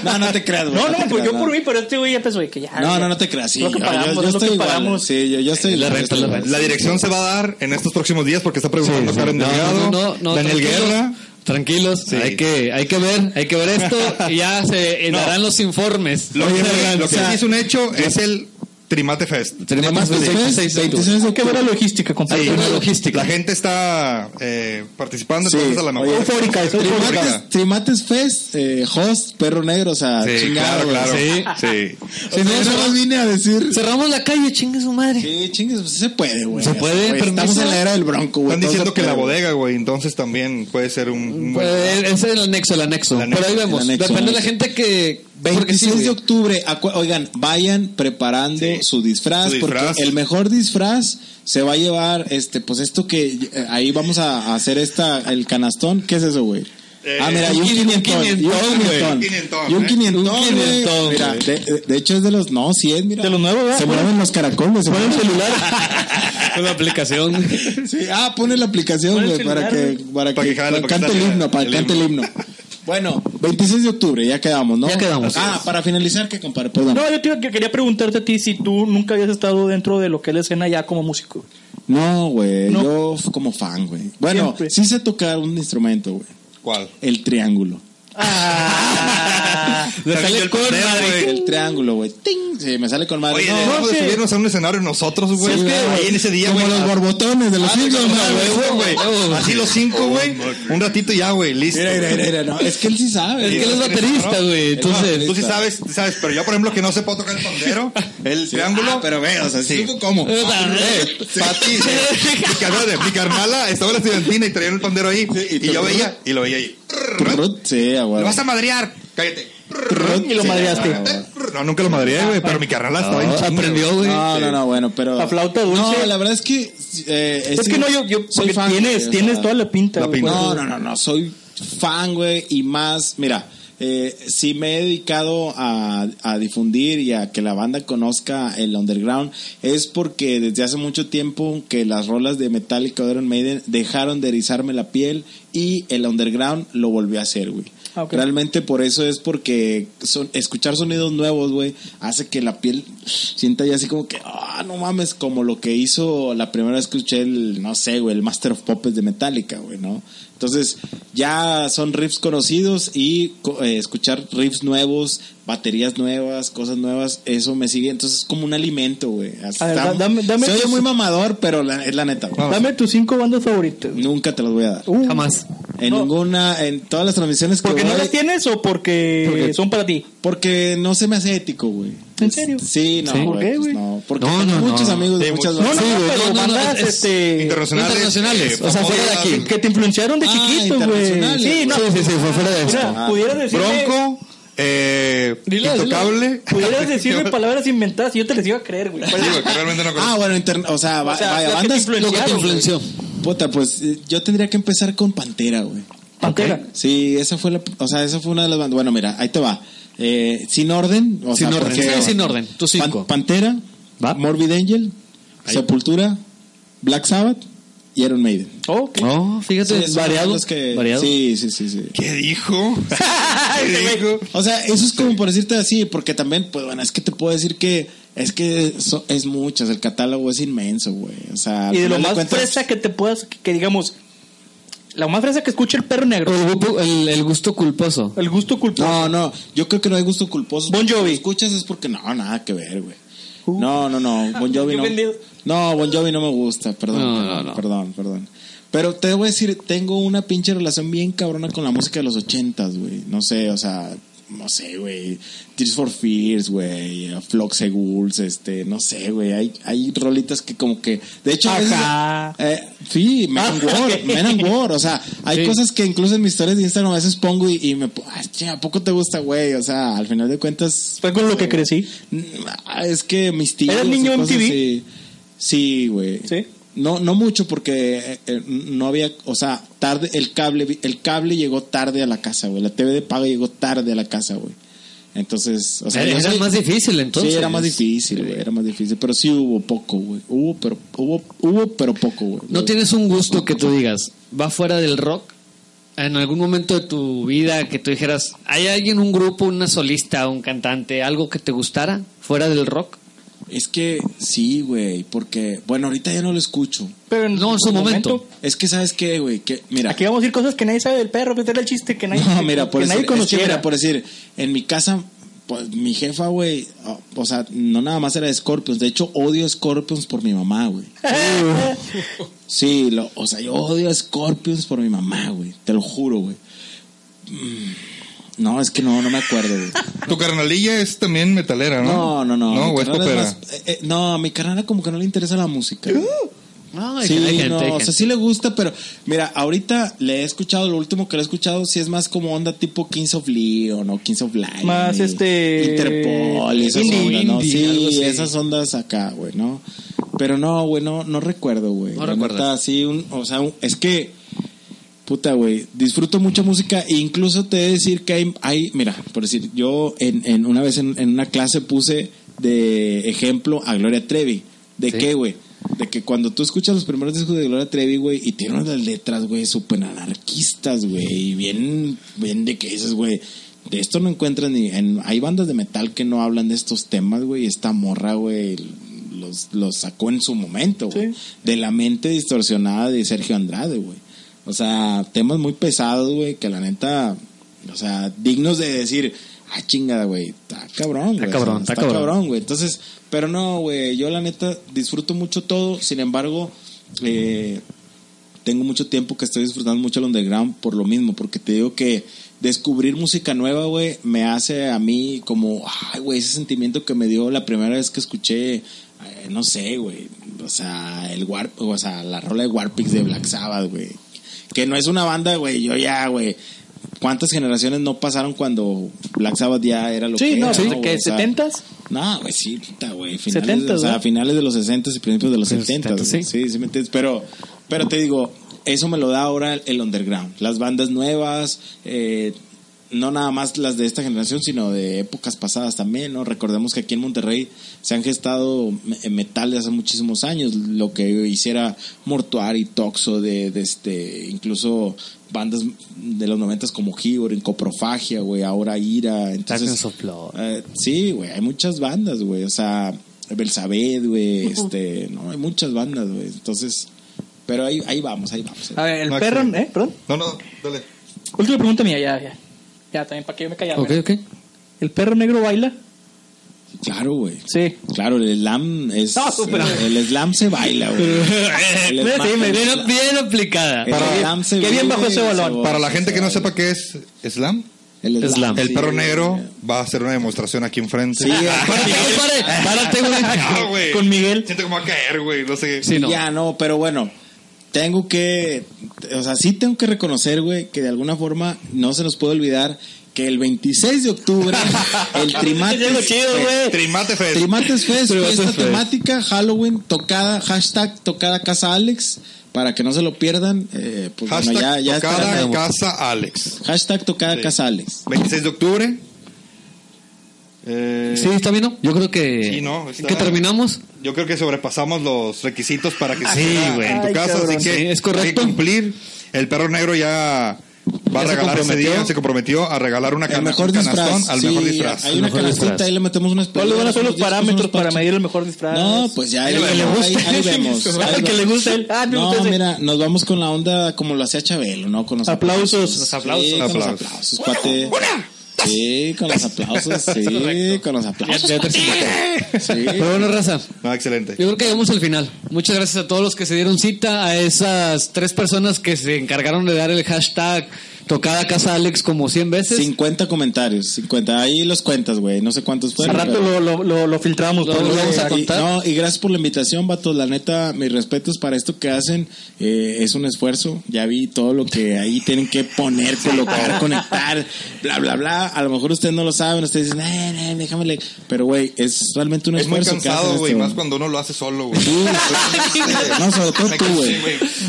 No, no te creas, güey. No, no, pues creas, yo no. por mí, pero este güey ya empezó que ya. No, no, no te creas. Sí, Lo que pagamos, yo, yo es lo que estoy igual, pagamos. Sí, yo, yo estoy La renta, estoy la igual. La dirección se va a dar en estos próximos días porque está preguntando Karen Delgado, no, no, Daniel Guerra. Tranquilos, Sí. hay que hay que ver, hay que ver esto y ya se No. darán los informes. Lo, Oye, que, lo o sea, es un hecho es el Trimate Fest. Tenemos Trimates Fest, 26 de octubre. 26 de Hay que ver la octubre. logística, compadre. Sí, una logística. La gente está eh, participando, Sí, entonces a la oye, mejor. eufórica, es eufórica. Trimates, Trimates Fest, eh, host, perro negro, o sea, Sí, chingado. claro, claro. Sí. Sí. O sea, yo nada más vine a decir. Cerramos la calle, chingue su madre. Sí, chingues, pues, se puede, güey. Se puede, Güey, Estamos en la era del bronco, güey. Están diciendo que la bodega, güey, entonces también puede ser un... buen- Pues, ese es el anexo, el anexo. Pero ahí vemos. Depende de la gente que. Porque sí, 26 de octubre, oigan, vayan preparando Sí. su, disfraz, Su disfraz. porque el mejor disfraz se va a llevar, este, pues esto que eh, ahí vamos a, hacer esta, el canastón, ¿qué es eso, güey? Eh, ah, mira, y un un quin- un quinientón, y un quinientón, y un quinientón, Un güey. quinientón, Mira, de, de hecho es de los, no, sí es, mira. De los nuevos, ¿verdad? Se mueven los caracoles, se mueve el celular. Con la aplicación. Sí, ah, pone la aplicación, güey, para que, para Para que, que jale, para que cante el himno, para que cante el himno. Bueno, 26 de octubre, ya quedamos, ¿no? Ya quedamos. Ah, para finalizar, ¿qué compadre? Perdón. No, yo te que quería preguntarte a ti si tú nunca habías estado dentro de lo que es la escena ya como músico. No, güey, No. yo como fan, güey. Bueno, Siempre. sí sé tocar un instrumento, güey. ¿Cuál? El triángulo. Ah, Le También sale el con madre. El triángulo, güey. ¡Ting! Sí, me sale con madre. Oye, No, deberíamos de sí. subirnos a un escenario nosotros, güey. Sí, güey. ahí en ese día, como güey. los borbotones de los Ah, no, ¿no, huevo, güey? güey. Así los cinco, güey. Un ratito y ya, güey, listo. Mira, mira, mira, mira, no, es que él sí sabe. Es que él es baterista, güey. Entonces. Tú sí sabes, tú sabes, pero yo, por ejemplo, que no sé puedo tocar el pandero, el triángulo. Ah, pero ve, o sea, Sí. sí. ¿cómo? Pati, mi, carnal- mi carnala estaba en la estudiantina y traían el pandero ahí. y yo veía, y lo veía ahí. Sí, a ¡Lo huevo. vas a madrear! Cállate. y lo Sí, madreaste. No, nunca lo madreé, güey, pero mi carnala estaba en chinga, aprendió, güey. No, no, no, bueno, pero. La flauta dulce. No, la verdad es que. eh, Es que no, yo, yo soy porque fan, tienes, güey, o tienes sea, toda la pinta. la güey, pinta. por No, no, no, no, soy fan, güey, y más, mira, eh, sí me he dedicado a, a difundir y a que la banda conozca el underground, es porque desde hace mucho tiempo que las rolas de Metallica o Iron Maiden dejaron de erizarme la piel y el underground lo volvió a hacer, güey. Ah. Realmente por eso es porque son, escuchar sonidos nuevos, güey, hace que la piel sienta ya así como que, ah, no mames, como lo que hizo la primera vez que escuché el, no sé, güey, el Master of Puppets de Metallica, güey, ¿no? Entonces, ya son riffs conocidos y eh, escuchar riffs nuevos, baterías nuevas, cosas nuevas, eso me sigue. Entonces, es como un alimento, güey. Dame- dame tus- muy mamador, pero la- es la neta, güey. Dame tus cinco bandas favoritas. Nunca te las voy a dar. Uh, Jamás. En no. ninguna, en todas las transmisiones que ¿Porque no voy- las tienes o porque, Porque- son para ti? Porque no se me hace ético, güey. ¿En serio? Sí, no, Sí. güey. ¿Por qué, pues güey? no. Porque No, no, muchos no. amigos de Sí, muchas No, no, bandas. no, no, no, no, este... Internacionales. Internacionales, eh, o sea, fuera de aquí. Que, te influenciaron de Ah, chiquito, güey. Sí, no. Sí, sí, sí, fue fuera de Mira, esto. Ah. pudieras decirme... Bronco, eh, Dilo, Intocable. Pudieras decirme palabras inventadas y yo te les iba a creer, güey. Que realmente no Ah, bueno, interna- o sea, va- O sea, vaya, las bandas. Lo que te influenció. Puta, pues yo tendría que empezar con Pantera, güey. Pantera. Sí, esa fue la, o sea, esa fue una de las bandas. Bueno, mira, ahí te va. Eh, sin orden, o Sin sea, orden. porque- Sí, sin orden. Tus cinco. Pan- Pantera, Va. Morbid Angel, Ahí. Sepultura, Black Sabbath Iron Maiden. Oh, ok. Oh, fíjate, Sí, variado. bandas que- variado. Sí, sí, sí, sí. ¿Qué dijo? ¿Qué dijo? O sea, eso es como por decirte así, porque también, pues bueno, es que te puedo decir que es que so- es muchas, el catálogo es inmenso, güey. O sea, Y de lo más cuentas- fresa que te puedas, que, que digamos, la más fresa que escucha el perro negro, El, gusto- el- el gusto culposo. el gusto culposo. No, no, yo creo que no hay gusto culposo. Bon Jovi. Si lo escuchas es porque no, nada que ver, güey. No, no, no, Bon Jovi no. No, Bon Jovi no me gusta, perdón, No, perdón, no, no. perdón, perdón. Pero te voy a decir, tengo una pinche relación bien cabrona con la música de los ochentas, güey. No sé, o sea, no sé, güey. Tears for Fears, güey. Flock Seguls, este, no sé, güey. Hay, hay rolitas que como que, de hecho, a veces- Ajá. eh, sí, Men and Ah, War, ok. Men and War, o sea, hay Sí. cosas que incluso en mis historias de Instagram a veces pongo y, y me, ah, che, ¿a poco te gusta, güey? O sea, al final de cuentas, Fue con lo que crecí. Ah, Es que mis tíos. ¿Eras niño MTV? así. Sí, güey. ¿Sí? No, no mucho porque eh, eh, no había, o sea, tarde, el cable, el cable llegó tarde a la casa, güey. La TV de pago llegó tarde a la casa, güey. Entonces, o sea, Era, soy- más difícil entonces. Sí, era más difícil, güey, era más difícil, pero sí hubo poco, güey. Hubo, pero hubo, hubo, pero poco, güey. No tienes un gusto que tú digas, va fuera del rock. En algún momento de tu vida que tú dijeras, ¿hay alguien, un grupo, una solista, un cantante, algo que te gustara fuera del rock? Es que sí, güey, porque bueno, ahorita ya no lo escucho. Pero No, en su momento. Es que sabes qué, güey, que mira, Aquí vamos a decir cosas que nadie sabe del perro, era el chiste que nadie, No, mira, por que decir, nadie es que mira, por decir, en mi casa, pues, mi jefa, güey, o, o sea, no nada más era de Scorpions, de hecho odio a Scorpions por mi mamá, güey. Sí, lo, o sea, yo odio a Scorpions por mi mamá, güey, te lo juro, güey. Mm, No, es que no, no me acuerdo, güey. Tu carnalilla es también metalera, ¿no? No, no, no. No, mi o es carnal es popera. más- eh, eh, no, a mi carnal como que no le interesa la música. No, hay, Sí, hay gente, no, hay o gente. sea, sí le gusta, pero mira, ahorita le he escuchado, lo último que le he escuchado, sí es más como onda tipo Kings of Leon o Kings of Lion. Más, y este, Interpol, y esas indie, ondas, ¿no? indie, algo Sí, así. esas ondas acá, güey, ¿no? Pero no, güey, no, no recuerdo, güey. No La recuerdas. neta, sí, un, o sea, un- es que, puta, güey, disfruto mucha música e incluso te he de decir que hay, hay mira, por decir, yo en, en una vez en, en una clase puse de ejemplo a Gloria Trevi. ¿De Sí. qué, güey? De que cuando tú escuchas los primeros discos de Gloria Trevi, güey, y tiene unas letras, güey, súper anarquistas, güey, y bien, bien de que dices, güey, de esto no encuentras ni... En, hay bandas de metal que no hablan de estos temas, güey, y esta morra, güey, los, los sacó en su momento, güey, Sí. de la mente distorsionada de Sergio Andrade, güey. O sea, temas muy pesados, güey, que la neta, o sea, dignos de decir, ah, chingada, güey, está cabrón, güey. sea, cabrón, está cabrón. güey. Entonces, pero no, güey, yo la neta disfruto mucho todo, sin embargo, eh, tengo mucho tiempo que estoy disfrutando mucho el underground por lo mismo, porque te digo que descubrir música nueva, güey, me hace a mí como, ay, güey, ese sentimiento que me dio la primera vez que escuché, eh, no sé, güey, o sea, el Warp, o sea, la rola de Warpix de Black Sabbath, güey, que no es una banda, güey, yo ya, güey, ¿cuántas generaciones no pasaron cuando Black Sabbath ya era lo Sí, que no, era, sí, güey? que O sea, ¿70s? no, güey, sí, puta, güey. Finales, 70s, o sea, ¿no? finales de los 60 y principios de los De los 70, 70, güey. sí. sí, sí me entiendes. Pero, pero te digo, eso me lo da ahora el underground. Las bandas nuevas, eh, no nada más las de esta generación, sino de épocas pasadas también, ¿no? Recordemos que aquí en Monterrey se han gestado me- metal de hace muchísimos años, lo que hiciera Mortuari, Toxo, de, de este, incluso bandas de los noventas como Higor, Coprofagia, güey, ahora Ira, entonces... Eh, sí, güey, hay muchas bandas, güey. O sea, Belsabed, güey, este, no, hay muchas bandas, güey. Entonces, pero ahí, ahí vamos, ahí vamos. A ver, el perro, ¿eh? Perdón. No, no, dale. Última pregunta mía, ya, ya. Ya, también para que yo me callara. Ok, ok. ¿El perro negro baila? Claro, güey. Sí. Claro, el slam es. No, el, el slam se baila, güey. El Sí, el Bien, bien aplicada. el Para- slam se qué bien bajó ese se balón. Para la gente que no se sepa qué es slam, El slam. Slam. el sí, perro güey. negro va a hacer una demostración aquí enfrente. Sí, Párate, párate, güey. Güey. Con Miguel. Siento como va a caer, güey. No sé. Sí, no. Ya no, pero bueno, tengo que, o sea, sí tengo que reconocer, güey, que de alguna forma no se nos puede olvidar que el 26 de octubre el Trimates chido, güey. Trimate Fest. Trimates Fest, Trimates fiesta Fest. temática, Halloween, tocada, hashtag tocada casa Alex, para que no se lo pierdan. Eh, pues bueno, Hashtag ya, ya tocada casa Alex. Hashtag tocada Sí. casa Alex. 26 de octubre. Eh, Sí, está bien, ¿no? Yo creo que. Sí, no, está- que terminamos. Yo creo que sobrepasamos los requisitos para que Ah, se sí, güey. en tu Ay, casa, cabrón. así que Sí, es correcto. hay que cumplir. El perro negro ya va a regalar ese comprometió. día, se comprometió a regalar una El cana- mejor un canastón disfraz. al sí, mejor disfraz. Hay una mejor canastita, disfraz. ahí le metemos unas ¿Cuáles van a ser los parámetros para medir el mejor disfraz? No, pues ya ahí, Ahí ahí, vemos. ahí- ahí vemos. Ahí que le gusta él. Ah, no, mira, nos vamos con la onda como lo hacía Chabelo, ¿no? Con los Aplausos. Los aplausos. Sí, con los Aplausos. aplausos, cuate. Sí, con los aplausos, sí, con los aplausos. Ya- ya cuate. Sí. Pero bueno, raza. Ah, excelente. Yo creo que llegamos al final. Muchas gracias a todos los que se dieron cita, a esas tres personas que se encargaron de dar el hashtag tocada casa Alex como 100 veces. 50 comentarios, 50. Ahí los cuentas, güey. No sé cuántos Al fueron. rato pero- lo, lo, lo, lo filtramos. Lo- pero lo vamos a Y- contar. no, y gracias por la invitación, vatos. La neta, mis respetos para esto que hacen. eh, es un esfuerzo. Ya vi todo lo que ahí tienen que poner, colocar, conectar, bla, bla, bla. A lo mejor ustedes no lo saben. Ustedes dicen, eh, eh, déjame leer. Pero, güey, es realmente un Es muy esfuerzo. cansado, güey, más cuando uno lo hace solo, güey. No, sobre todo tú, güey.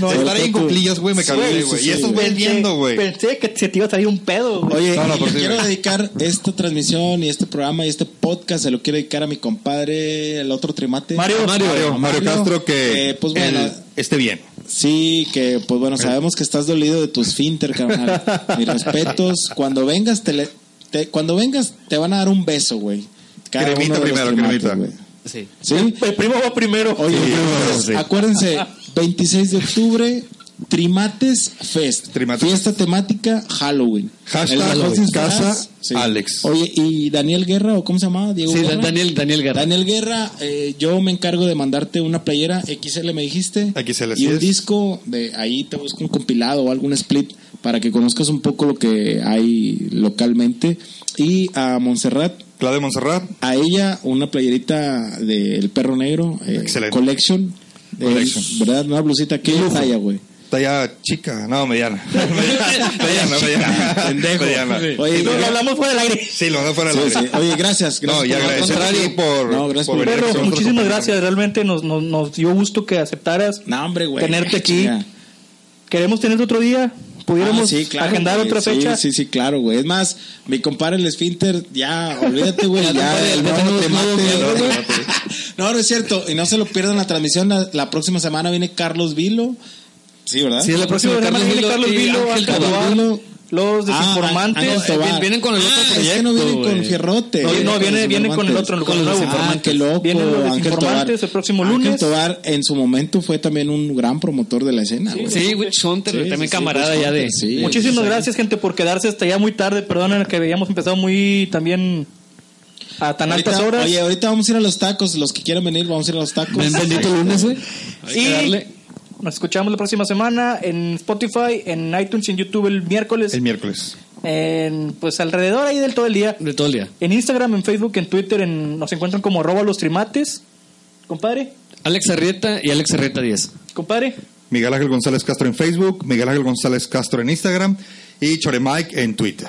No, estar ahí en güey, me cansé, sí, güey. sí, Y estos güey. viendo, güey. Pensé que se te iba a salir un pedo. güey. Oye, No, no, y por le sí, quiero dedicar esta transmisión y este programa y este podcast, se lo quiero dedicar a mi compadre, el otro trimate. Mario. Mario, A Mario Castro, que Eh, pues bueno, él esté bien. Sí, que pues bueno, sabemos que estás dolido de tus finter, carnal. Mis respetos. Cuando vengas, te, le- te- cuando vengas, te van a dar un beso, güey. Cada Cremita primero, cremita. güey. Sí. ¿Sí? El primo va primero. Oye, sí. acuérdense, 26 de octubre, Trimates Fest. Trimates Fiesta temática Halloween. Hashtag disfraz, Casa Alex. Oye, ¿y Daniel Guerra o cómo se llamaba? Diego Sí, Guerra? Daniel, Daniel Guerra. Daniel Guerra, eh, yo me encargo de mandarte una playera XL, me dijiste. XL, y un es. disco, de ahí te busco un compilado o algún split para que conozcas un poco lo que hay localmente. Y a Montserrat, Claudia Montserrat, a ella una playerita del perro negro, eh, Excelente. Collection. de- Collection. ¿Verdad? Una blusita que talla, güey. Talla chica, no, mediana. mediana, mediana. Pendejo. Mediana. Oye, No, lo hablamos fuera del aire. Sí, lo no fuera la sí. Oye, gracias. gracias No, y por- agradecer por, No, gracias por- venir aquí con nosotros, muchísimas gracias. Realmente nos, nos, nos dio gusto que aceptaras No, hombre, güey. tenerte aquí. Chinga. Queremos tener otro día. Pudiéramos Ah, sí, claro, agendar güey. otra Sí, fecha. Sí, sí, claro, güey. Es más, mi compadre el Esfínter, ya, olvídate, güey. Ya, el nuevo tenemos te mate, güey. No, no es cierto. Y no se lo pierdan la transmisión. La, la próxima semana viene Carlos Vilo. Sí, ¿verdad? Sí, es la próxima semana viene Carlos Vilo, Ángel Ángel Tobar. Tobar, los Ah, desinformantes. Ángel Eh, Tobar. vienen con el otro Ah, es que proyecto, no vienen con. Fierrote. No, no, viene, viene con el otro, con los Ah, qué loco. Vienen los Ángel desinformantes Tobar. el próximo Ángel lunes. Tobar en su momento fue también un gran promotor de la escena, güey. Sí, Witch Hunter, Sí, también sí, sí, camarada Witch ya de. Sí. Muchísimas sí. gracias, gente, por quedarse hasta ya muy tarde. Perdonen que habíamos empezado muy también a tan Ahorita- altas horas. Oye, ahorita vamos a ir a los tacos. Los que quieran venir, vamos a ir a los tacos. Ven, bendito lunes, güey. Que y. nos escuchamos la próxima semana en Spotify, en iTunes y en YouTube el miércoles. El miércoles. En, pues alrededor ahí del todo el día. De todo el día. En Instagram, en Facebook, en Twitter, en, nos encuentran como arroba los trimates. Compadre, Alex Arrieta y Alex Arrieta 10. compadre. Miguel Ángel González Castro en Facebook, Miguel Ángel González Castro en Instagram y Chore Mike en Twitter.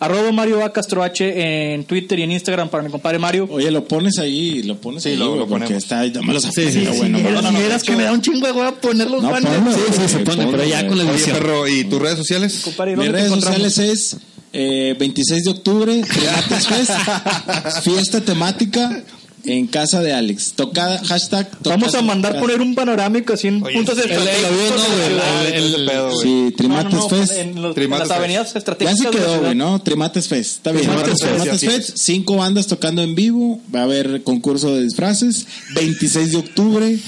Arroba Mario A. Castro H en Twitter y en Instagram para mi compadre Mario. Oye, lo pones ahí, lo pones Sí, ahí, lo- lo porque ponemos. está, me los Sí, apunté, sí, güey, sí, no, no, que me da un chingo de hueá poner los No, banners. ponlo, Sí, sí, se pone, ponlo, pero ya con la Oye, edición. perro, ¿y tus redes sociales? Compadre, Mis ¿dónde te redes sociales es eh, 26 de octubre, Fest, fiesta temática en casa de Alex. Tocada, hashtag. Vamos a tocada- mandar poner un panorámico así en Oye, puntos de no, el- el- pedo, güey. Sí, Trimates No, no, no, Fest. En, los- Trimates las Fest. avenidas Ya estratégicas. se de la quedó, güey, ¿no? Trimates Fest. Está bien. Trimates Fest, Trimates así es. Fest. Cinco bandas tocando en vivo. Va a haber concurso de disfraces. 26 de octubre.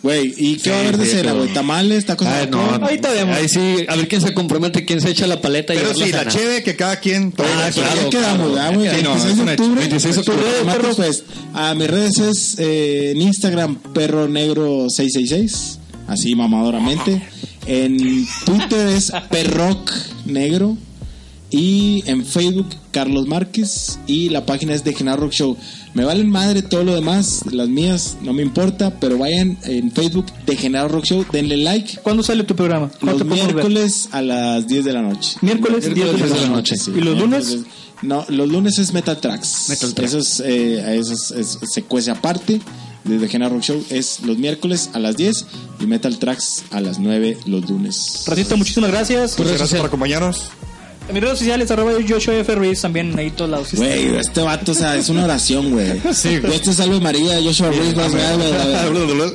Güey, ¿y qué va a haber de sí, cena, pero- güey? ¿Tamales? ¿Tacos Ay, no, no. Ahí te vemos. Ahí sí, a ver quién se compromete, quién se echa la paleta y Pero sí, la cena. cheve que cada quien trae. Ah, claro. ya quedamos, ¿verdad, güey? Sí, no, 26 es de octubre. 26 de octubre. Trimates perro. Fest. A mis redes es eh, en Instagram, perro negro 666. Así mamadoramente. En Twitter es perroc negro. Y en Facebook, Carlos Márquez. Y la página es de Genaro Rock Show. Me valen madre todo lo demás. Las mías no me importa. Pero vayan en Facebook de Genaro Rock Show. Denle like. ¿Cuándo sale tu programa? ¿Cuándo Los podemos ver? miércoles a las 10 de la noche. Miércoles, 10 Miércoles de la noche. sí. ¿Y los lunes? Entonces, no, los lunes es Metal Tracks. Metal Tracks. Eso es, eh, eso es, es- se cuece aparte. Desde Genera Rock Show es los miércoles a las 10 y Metal Tracks a las 9 los lunes. Ratito, muchísimas gracias. Muchas gracias por acompañarnos. En mis redes sociales, arroba Joshua F. Ruiz, también ahí todos lados. Güey, este vato, o sea, es una oración, güey. Sí, güey. Este es Salve María, Joshua Ruiz, más real,